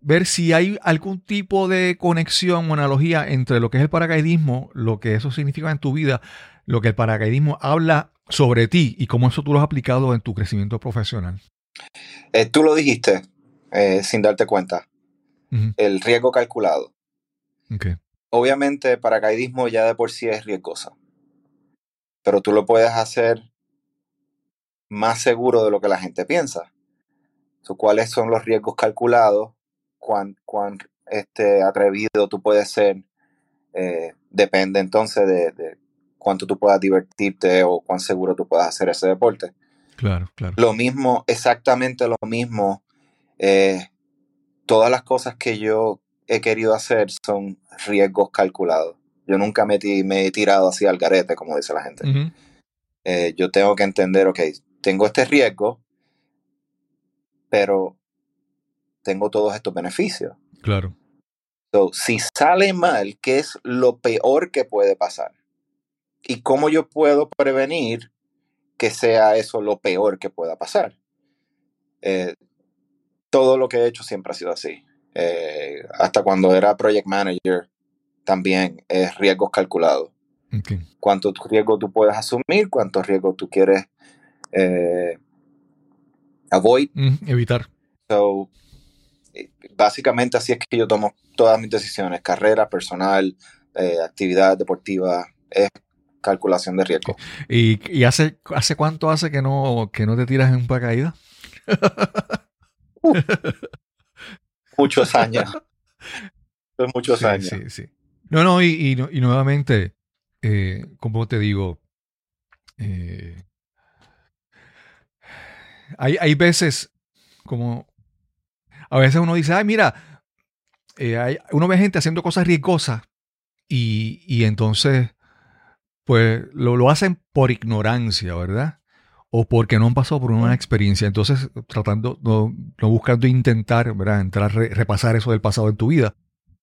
ver si hay algún tipo de conexión o analogía entre lo que es el paracaidismo, lo que eso significa en tu vida, lo que el paracaidismo habla sobre ti y cómo eso tú lo has aplicado en tu crecimiento profesional. Eh, tú lo dijiste eh, sin darte cuenta. El riesgo calculado. Obviamente, paracaidismo ya de por sí es riesgoso. Pero tú lo puedes hacer más seguro de lo que la gente piensa. ¿Cuáles son los riesgos calculados? ¿Cuán, cuán este, atrevido tú puedes ser? Eh, depende entonces de, cuánto tú puedas divertirte o cuán seguro tú puedas hacer ese deporte. Claro, claro. Lo mismo, exactamente lo mismo. Eh, todas las cosas que yo he querido hacer son riesgos calculados. Yo nunca me, he tirado así al garete, como dice la gente. Eh, yo tengo que entender, ok, tengo este riesgo, pero tengo todos estos beneficios. Claro. si sale mal, ¿qué es lo peor que puede pasar? y cómo yo puedo prevenir que sea eso lo peor que pueda pasar. Eh, todo lo que he hecho siempre ha sido así. Eh, hasta cuando era project manager, también es riesgos calculados. Cuánto riesgo tú puedes asumir, cuántos riesgos tú quieres eh, avoid. evitar. So, básicamente así es que yo tomo todas mis decisiones, carrera, personal, actividad deportiva, es calculación de riesgo. ¿Y, hace, hace cuánto hace que no, que no te tiras en un paracaídas? muchos años. muchos años. Sí, sí. No, no, y, nuevamente, eh, como te digo, eh, hay, hay veces como a veces uno dice, ay, mira, eh, hay, uno ve gente haciendo cosas riesgosas y, y entonces pues lo, hacen por ignorancia, ¿verdad? O porque no han pasado por una experiencia. Entonces, tratando, no, buscando intentar, ¿verdad? Entrar, repasar eso del pasado en tu vida.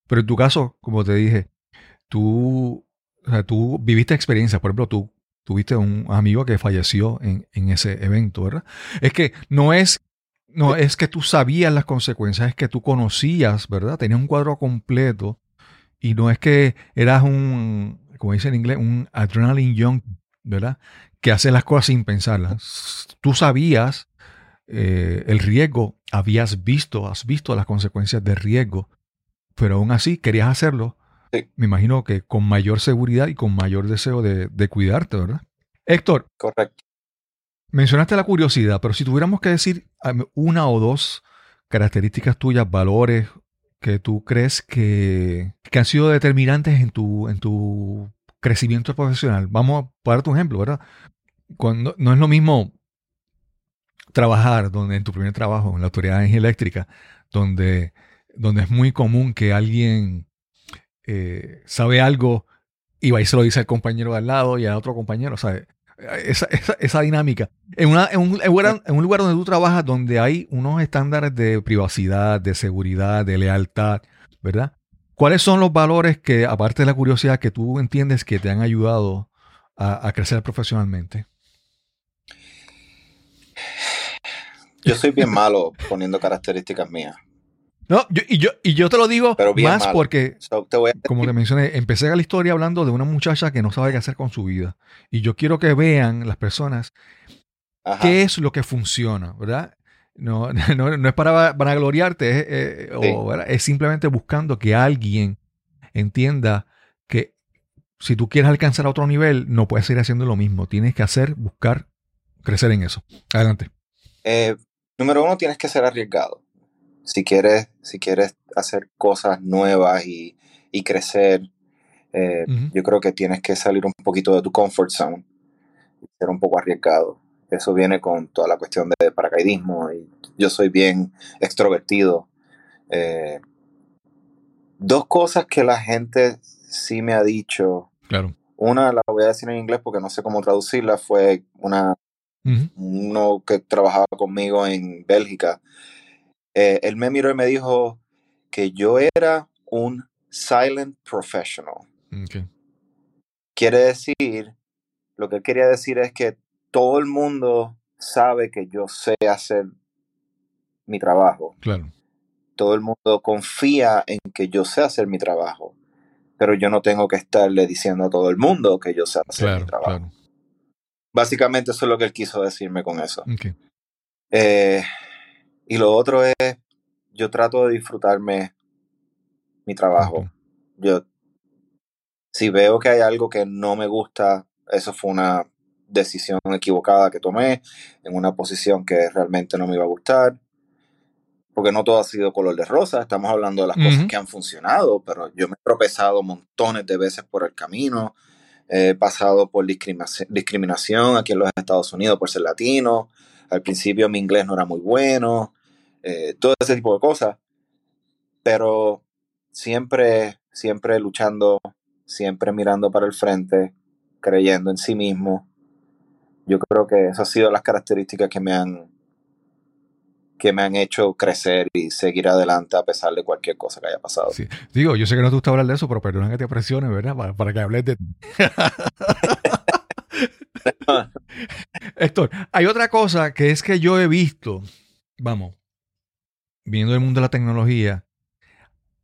Pero en tu caso, como te dije, tú, tú viviste experiencias. Por ejemplo, tú tuviste un amigo que falleció en, en ese evento, ¿verdad? Es que no es no es que tú sabías las consecuencias, es que tú conocías, ¿verdad? Tenías un cuadro completo y no es que eras un, como dice en inglés, un adrenaline young, ¿verdad? Que hace las cosas sin pensarlas. Tú sabías eh, el riesgo, habías visto, has visto las consecuencias del riesgo, pero aún así querías hacerlo. Sí. Me imagino que con mayor seguridad y con mayor deseo de, de cuidarte, ¿verdad? Héctor, Correcto. mencionaste la curiosidad, pero si tuviéramos que decir una o dos características tuyas, valores que tú crees que, que han sido determinantes en tu, en tu crecimiento profesional. Vamos a dar tu ejemplo, ¿verdad? Cuando, no es lo mismo trabajar donde en tu primer trabajo en la autoridad de energía eléctrica, donde, donde es muy común que alguien eh, sabe algo y va y se lo dice al compañero de al lado y al otro compañero, ¿sabes? Esa, esa, esa dinámica. En, una, en, un, en un lugar donde tú trabajas, donde hay unos estándares de privacidad, de seguridad, de lealtad, ¿verdad? ¿Cuáles son los valores que, aparte de la curiosidad, que tú entiendes que te han ayudado a, a crecer profesionalmente? Yo soy bien malo poniendo características mías. No, yo, y, yo, y yo te lo digo Pero bien más malo. porque, So, te voy a como te mencioné, empecé la historia hablando de una muchacha que no sabe qué hacer con su vida. Y yo quiero que vean las personas Ajá. qué es lo que funciona, ¿verdad? No, no, no es para vanagloriarte, es, eh, o, Sí. ¿verdad? es simplemente buscando que alguien entienda que si tú quieres alcanzar a otro nivel, no puedes seguir haciendo lo mismo. Tienes que hacer, buscar, crecer en eso. Adelante. Eh, número uno, tienes que ser arriesgado. Si quieres, si quieres hacer cosas nuevas y, y crecer, eh, yo creo que tienes que salir un poquito de tu comfort zone ser un poco arriesgado. Eso viene con toda la cuestión de paracaidismo y yo soy bien extrovertido. Eh, dos cosas que la gente sí me ha dicho. Claro. Una la voy a decir en inglés porque no sé cómo traducirla. Fue una uno que trabajaba conmigo en Bélgica, eh, él me miró y me dijo que yo era un silent professional. Quiere decir, lo que él quería decir es que todo el mundo sabe que yo sé hacer mi trabajo. Claro. Todo el mundo confía en que yo sé hacer mi trabajo. Pero yo no tengo que estarle diciendo a todo el mundo que yo sé hacer mi trabajo. claro. Básicamente eso es lo que él quiso decirme con eso. Ok. Eh, y lo otro es, yo trato de disfrutarme mi trabajo. Yo, si veo que hay algo que no me gusta, eso fue una decisión equivocada que tomé en una posición que realmente no me iba a gustar. Porque no todo ha sido color de rosa, estamos hablando de las cosas Ujú. que han funcionado, pero yo me he tropezado montones de veces por el camino, he pasado por discriminaci- discriminación aquí en los Estados Unidos por ser latino, al principio mi inglés no era muy bueno, eh, todo ese tipo de cosas, pero siempre, siempre luchando, siempre mirando para el frente, creyendo en sí mismo. Yo creo que esas han sido las características que me han que me han hecho crecer y seguir adelante a pesar de cualquier cosa que haya pasado. Sí. Digo, yo sé que no te gusta hablar de eso, pero perdona que te presione, ¿verdad? Para, para que hables de... Héctor, hay otra cosa que es que yo he visto, vamos, viendo el mundo de la tecnología,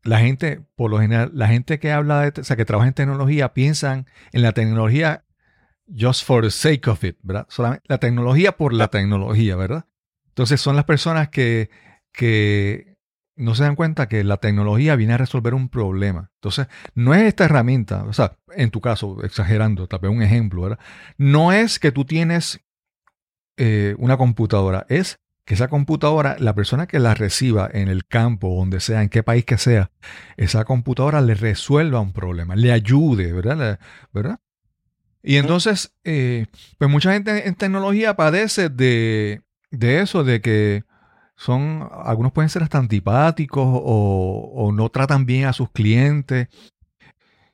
la gente, por lo general, la gente que habla de, o sea, que trabaja en tecnología, piensan en la tecnología just for the sake of it, ¿verdad? Solamente la tecnología por la tecnología, ¿verdad? Entonces son las personas que, que no se dan cuenta que la tecnología viene a resolver un problema. Entonces, no es esta herramienta, o sea, en tu caso, exagerando, tal vez un ejemplo, ¿verdad? No es que tú tienes eh, una computadora, es que esa computadora, la persona que la reciba en el campo, donde sea, en qué país que sea, esa computadora le resuelva un problema, le ayude, ¿verdad? ¿verdad? Y entonces, eh, pues mucha gente en tecnología padece de, de eso, de que son, algunos pueden ser hasta antipáticos o, no tratan bien a sus clientes.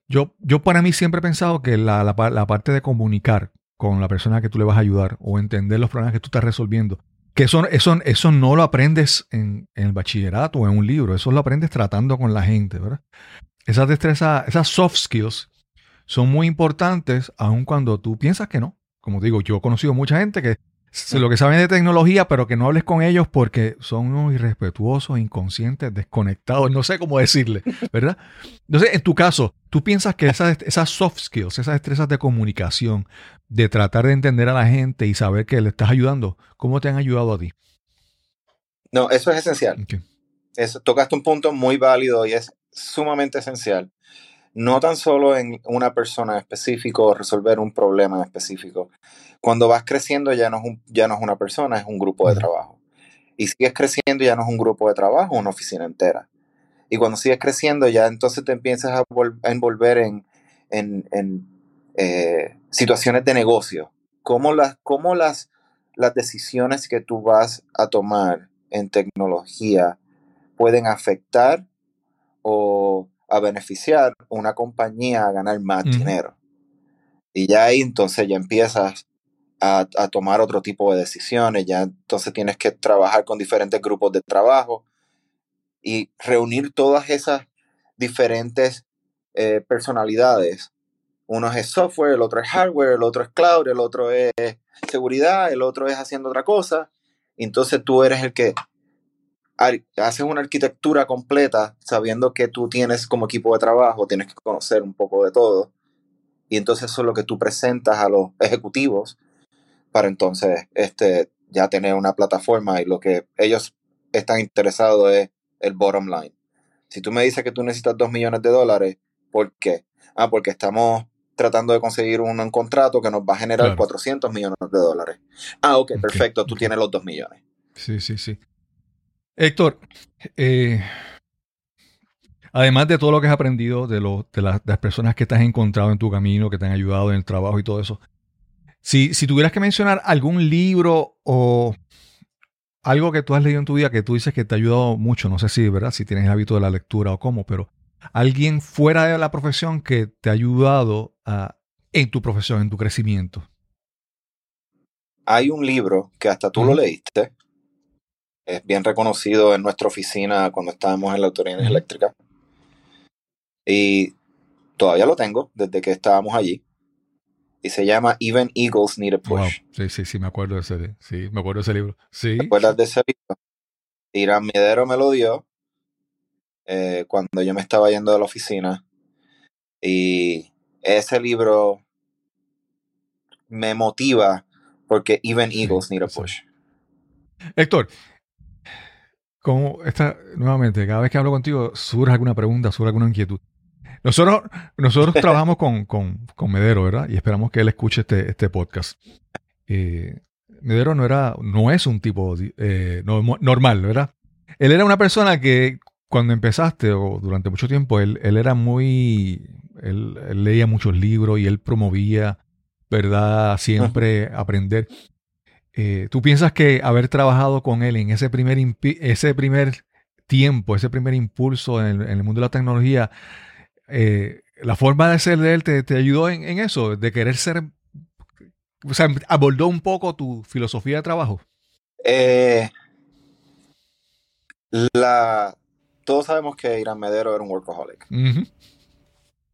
Yo, yo para mí siempre he pensado que la, la parte de comunicar con la persona que tú le vas a ayudar o entender los problemas que tú estás resolviendo, que eso, eso, eso no lo aprendes en, en el bachillerato o en un libro, eso lo aprendes tratando con la gente, ¿verdad? Esas destrezas, esas soft skills son muy importantes aun cuando tú piensas que no. Como digo, yo he conocido mucha gente que lo que saben de tecnología, pero que no hables con ellos porque son unos irrespetuosos, inconscientes, desconectados, no sé cómo decirle, ¿verdad? Entonces, en tu caso, ¿tú piensas que esas, esas soft skills, esas destrezas de comunicación, de tratar de entender a la gente y saber que le estás ayudando, ¿cómo te han ayudado a ti? No, eso es esencial. Eso, tocaste un punto muy válido y es sumamente esencial. No tan solo en una persona específica o resolver un problema específico. Cuando vas creciendo ya no, es un- ya no es una persona, es un grupo de trabajo. Y sigues creciendo ya no es un grupo de trabajo, una oficina entera. Y cuando sigues creciendo ya entonces te empiezas a, vol- a envolver en, en- en, eh, situaciones de negocio. Cómo las, cómo las, las decisiones que tú vas a tomar en tecnología pueden afectar o a beneficiar una compañía a ganar más dinero. Y ya ahí entonces ya empiezas a, a tomar otro tipo de decisiones, ya entonces tienes que trabajar con diferentes grupos de trabajo y reunir todas esas diferentes eh, personalidades. Uno es software, el otro es hardware, el otro es cloud, el otro es seguridad, el otro es haciendo otra cosa. Entonces tú eres el que haces una arquitectura completa sabiendo que tú tienes como equipo de trabajo, tienes que conocer un poco de todo. Y entonces eso es lo que tú presentas a los ejecutivos para entonces este, ya tener una plataforma y lo que ellos están interesados es el bottom line. Si tú me dices que tú necesitas 2 millones de dólares, ¿por qué? Ah, porque estamos tratando de conseguir un, un contrato que nos va a generar Claro. 400 millones de dólares. Ah, ok, perfecto, tú tienes los 2 millones. Sí, sí, sí. Héctor, eh, además de todo lo que has aprendido, de, lo- de, las- de las personas que te has encontrado en tu camino, que te han ayudado en el trabajo y todo eso, si, si tuvieras que mencionar algún libro o algo que tú has leído en tu vida que tú dices que te ha ayudado mucho, no sé si, ¿verdad? Si tienes el hábito de la lectura o cómo, pero alguien fuera de la profesión que te ha ayudado a- en tu profesión, en tu crecimiento. Hay un libro que hasta tú lo leíste. Es bien reconocido en nuestra oficina cuando estábamos en la autoridad eléctrica. Y todavía lo tengo desde que estábamos allí. Y se llama Even Eagles Need a Wow. Push. Sí, sí, sí, me acuerdo de ese, sí, me acuerdo de ese libro. Sí. ¿Te acuerdas de ese libro? Irán Medero me lo dio eh, cuando yo me estaba yendo de la oficina. Y ese libro me motiva porque Even Sí, Eagles Need a. Push. Héctor, como esta, nuevamente, cada vez que hablo contigo, surge alguna pregunta, surge alguna inquietud. Nosotros, nosotros trabajamos con, con, con Medero, ¿verdad? Y esperamos que él escuche este, este podcast. Eh, Medero no era, no es un tipo eh, no- normal, ¿verdad? Él era una persona que cuando empezaste o durante mucho tiempo, él, él era muy, él, él leía muchos libros y él promovía, ¿verdad? Siempre aprender. Eh, ¿Tú piensas que haber trabajado con él en ese primer, ese primer tiempo, ese primer impulso en el, en el mundo de la tecnología, eh, la forma de ser de él te, te ayudó en, en eso, de querer ser, o sea, abordó un poco tu filosofía de trabajo? Eh, la, todos sabemos que Irán Medero era un workaholic.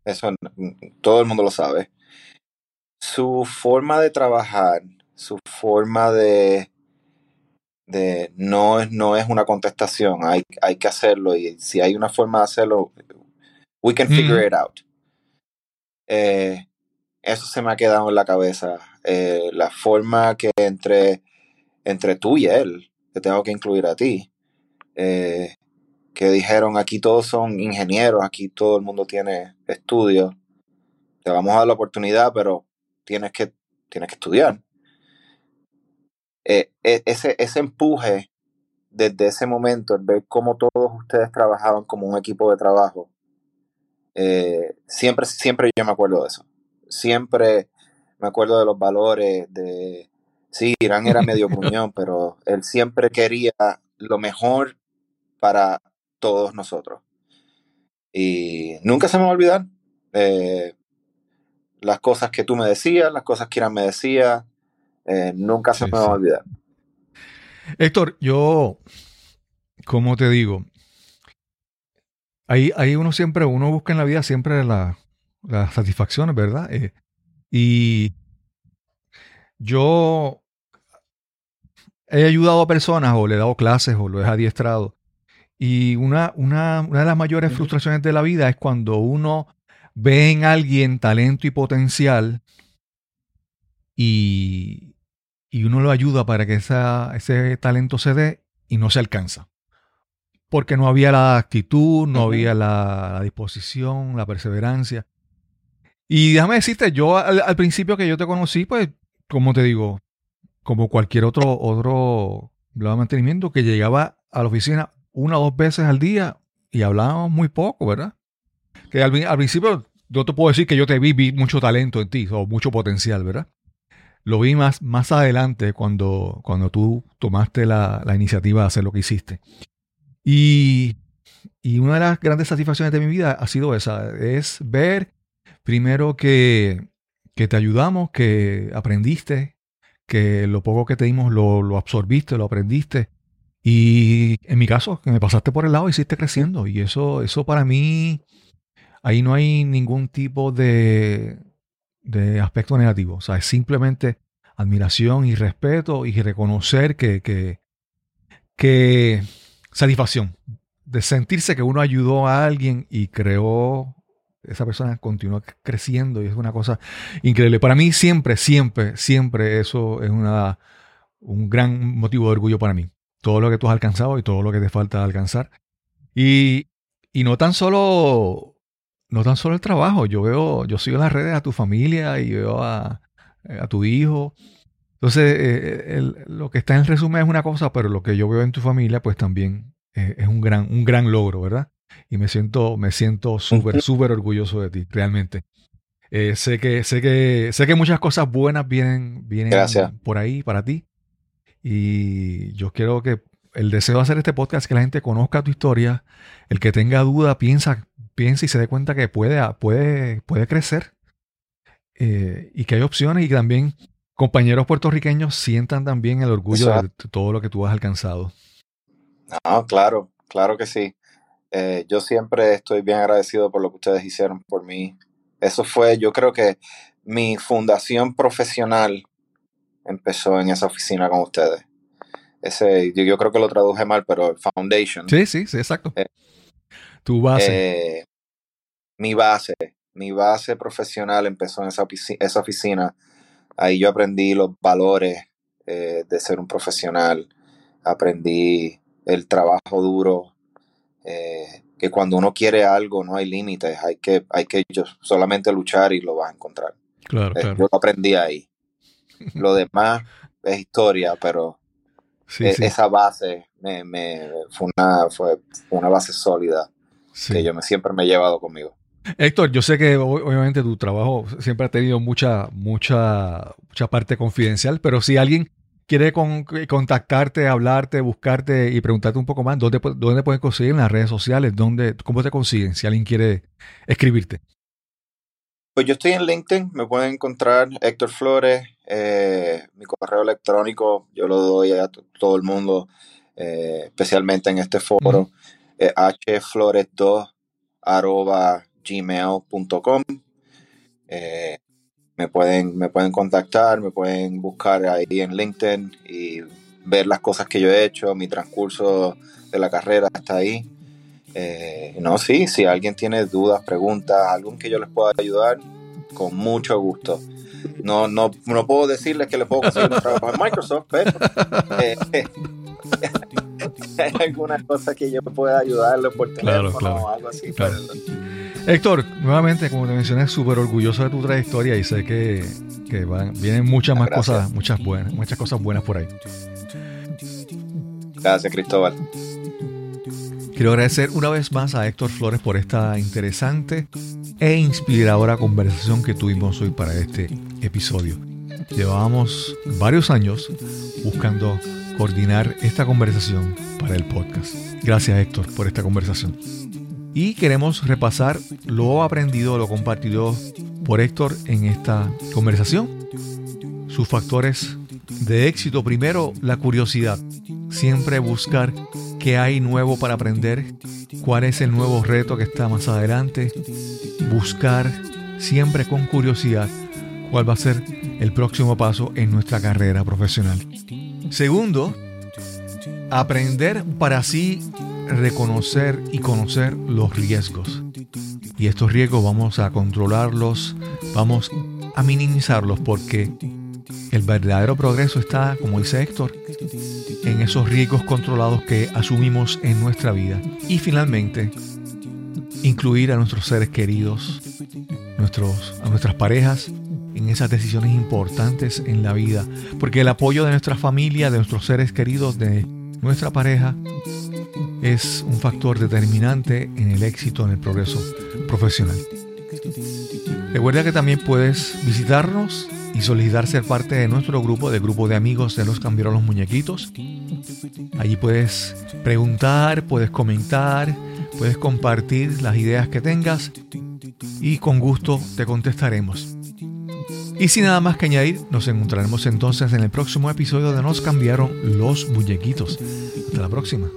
Eso todo el mundo lo sabe. Su forma de trabajar, su forma de, de no, es, no es una contestación, hay, hay que hacerlo y si hay una forma de hacerlo, we can figure Ujú. it out. Eh, eso se me ha quedado en la cabeza. Eh, la forma que entre, entre tú y él, te tengo que incluir a ti, eh, que dijeron aquí todos son ingenieros, aquí todo el mundo tiene estudios, te vamos a dar la oportunidad, pero tienes que, tienes que estudiar. Eh, e- ese, ese empuje desde ese momento, el ver cómo todos ustedes trabajaban como un equipo de trabajo, eh, siempre, siempre yo me acuerdo de eso. Siempre me acuerdo de los valores, de... Sí, Irán era medio gruñón, pero él siempre quería lo mejor para todos nosotros. Y nunca se me va a olvidar eh, las cosas que tú me decías, las cosas que Irán me decía, eh, nunca se Sí, me va a olvidar. Héctor, yo, como te digo, ahí, ahí uno siempre, uno busca en la vida siempre la- las satisfacciones, ¿verdad? Eh, y yo he ayudado a personas o le he dado clases o lo he adiestrado. Y una, una, una de las mayores frustraciones de la vida es cuando uno ve en alguien talento y potencial y, y uno lo ayuda para que esa, ese talento se dé y no se alcanza. Porque no había la actitud, no había la, la disposición, la perseverancia. Y déjame decirte, yo al, al principio que yo te conocí, pues, como te digo, como cualquier otro, otro de mantenimiento que llegaba a la oficina una o dos veces al día y hablábamos muy poco, ¿verdad? Que al, al principio yo te puedo decir que yo te vi, vi mucho talento en ti, o mucho potencial, ¿verdad? Lo vi más, más adelante cuando, cuando tú tomaste la, iniciativa de hacer lo que hiciste. Y, y una de las grandes satisfacciones de mi vida ha sido esa, es ver primero que, que te ayudamos, que aprendiste, que lo poco que te dimos lo, lo absorbiste, lo aprendiste. Y en mi caso, que me pasaste por el lado y hiciste creciendo. Y eso, eso para mí, ahí no hay ningún tipo de, de aspecto negativo. O sea, es simplemente admiración y respeto y reconocer que, que, que satisfacción de sentirse que uno ayudó a alguien y creó, esa persona continúa creciendo y es una cosa increíble. Para mí siempre, siempre, siempre eso es una, un gran motivo de orgullo para mí. Todo lo que tú has alcanzado y todo lo que te falta alcanzar. Y, y no tan solo no tan solo el trabajo, yo veo, yo sigo en las redes a tu familia y veo a, a tu hijo. Entonces, eh, el, lo que está en el resumen es una cosa, pero lo que yo veo en tu familia, pues también eh, es un gran, un gran logro, ¿verdad? Y me siento, me siento súper, súper orgulloso de ti, realmente. Eh, sé que, sé que, sé que muchas cosas buenas vienen, vienen Gracias. por ahí para ti. Y yo quiero que el deseo de hacer este podcast es que la gente conozca tu historia. El que tenga duda, piensa, piensa y se dé cuenta que puede, puede, puede crecer. Eh, y que hay opciones y que también compañeros puertorriqueños sientan también el orgullo de todo lo que tú has alcanzado. No, claro, claro que sí. Eh, yo siempre estoy bien agradecido por lo que ustedes hicieron por mí. Eso fue, yo creo que mi fundación profesional empezó en esa oficina con ustedes. Ese, yo, yo creo que lo traduje mal, pero foundation. Sí, sí, sí, exacto. Eh, tu base. Eh, mi base, mi base profesional empezó en esa, esa oficina. Ahí yo aprendí los valores eh, de ser un profesional. Aprendí el trabajo duro. eh, que cuando uno quiere algo no hay límites. Hay que, hay que solamente luchar y lo vas a encontrar. claro, Eh, claro. Yo lo aprendí ahí. Lo demás es historia, pero Sí, sí, esa base me, me- fue, una, fue una base sólida sí. que yo me, siempre me he llevado conmigo. Héctor, yo sé que obviamente tu trabajo siempre ha tenido mucha, mucha, mucha parte confidencial, pero si alguien quiere con- contactarte, hablarte, buscarte y preguntarte un poco más, ¿dónde, dónde pueden conseguir en las redes sociales? ¿Dónde, ¿Cómo te consiguen? Si alguien quiere escribirte. Pues yo estoy en LinkedIn, me pueden encontrar Héctor Flores, eh, mi correo electrónico, yo lo doy a todo el mundo, eh, especialmente en este foro, eh, hflores2 arroba gmail.com. Eh, me, pueden, me pueden contactar, me pueden buscar ahí en LinkedIn y ver las cosas que yo he hecho, mi transcurso de la carrera está ahí. Eh, no, sí, si alguien tiene dudas, preguntas, algún que yo les pueda ayudar, con mucho gusto. No, no, no puedo decirles que les puedo conseguir un trabajo en Microsoft, eh, hay alguna cosa que yo pueda ayudarles por Claro, teléfono claro, o algo así. claro. pero- Héctor, nuevamente, como te mencioné, súper orgulloso de tu trayectoria y sé que, que van- vienen muchas más Gracias. cosas, muchas buenas, muchas cosas buenas por ahí. Gracias, Cristóbal. Quiero agradecer una vez más a Héctor Flores por esta interesante e inspiradora conversación que tuvimos hoy para este episodio. Llevábamos varios años buscando coordinar esta conversación para el podcast. Gracias Héctor por esta conversación. Y queremos repasar lo aprendido, lo compartido por Héctor en esta conversación. Sus factores de éxito. Primero, la curiosidad. Siempre buscar qué hay nuevo para aprender, cuál es el nuevo reto que está más adelante. Buscar siempre con curiosidad cuál va a ser el próximo paso en nuestra carrera profesional. Segundo, aprender para así reconocer y conocer los riesgos. Y estos riesgos vamos a controlarlos, vamos a minimizarlos porque el verdadero progreso está, como dice Héctor, en esos riesgos controlados que asumimos en nuestra vida. Y finalmente, incluir a nuestros seres queridos, nuestros, a nuestras parejas en esas decisiones importantes en la vida. Porque el apoyo de nuestra familia, de nuestros seres queridos, de nuestra pareja, es un factor determinante en el éxito, en el progreso profesional. Recuerda que también puedes visitarnos y solicitar ser parte de nuestro grupo, de grupo de amigos de los cambiaron los muñequitos. Allí puedes preguntar, puedes comentar, puedes compartir las ideas que tengas y con gusto te contestaremos. Y sin nada más que añadir, nos encontraremos entonces en el próximo episodio de Nos cambiaron los muñequitos. Hasta la próxima.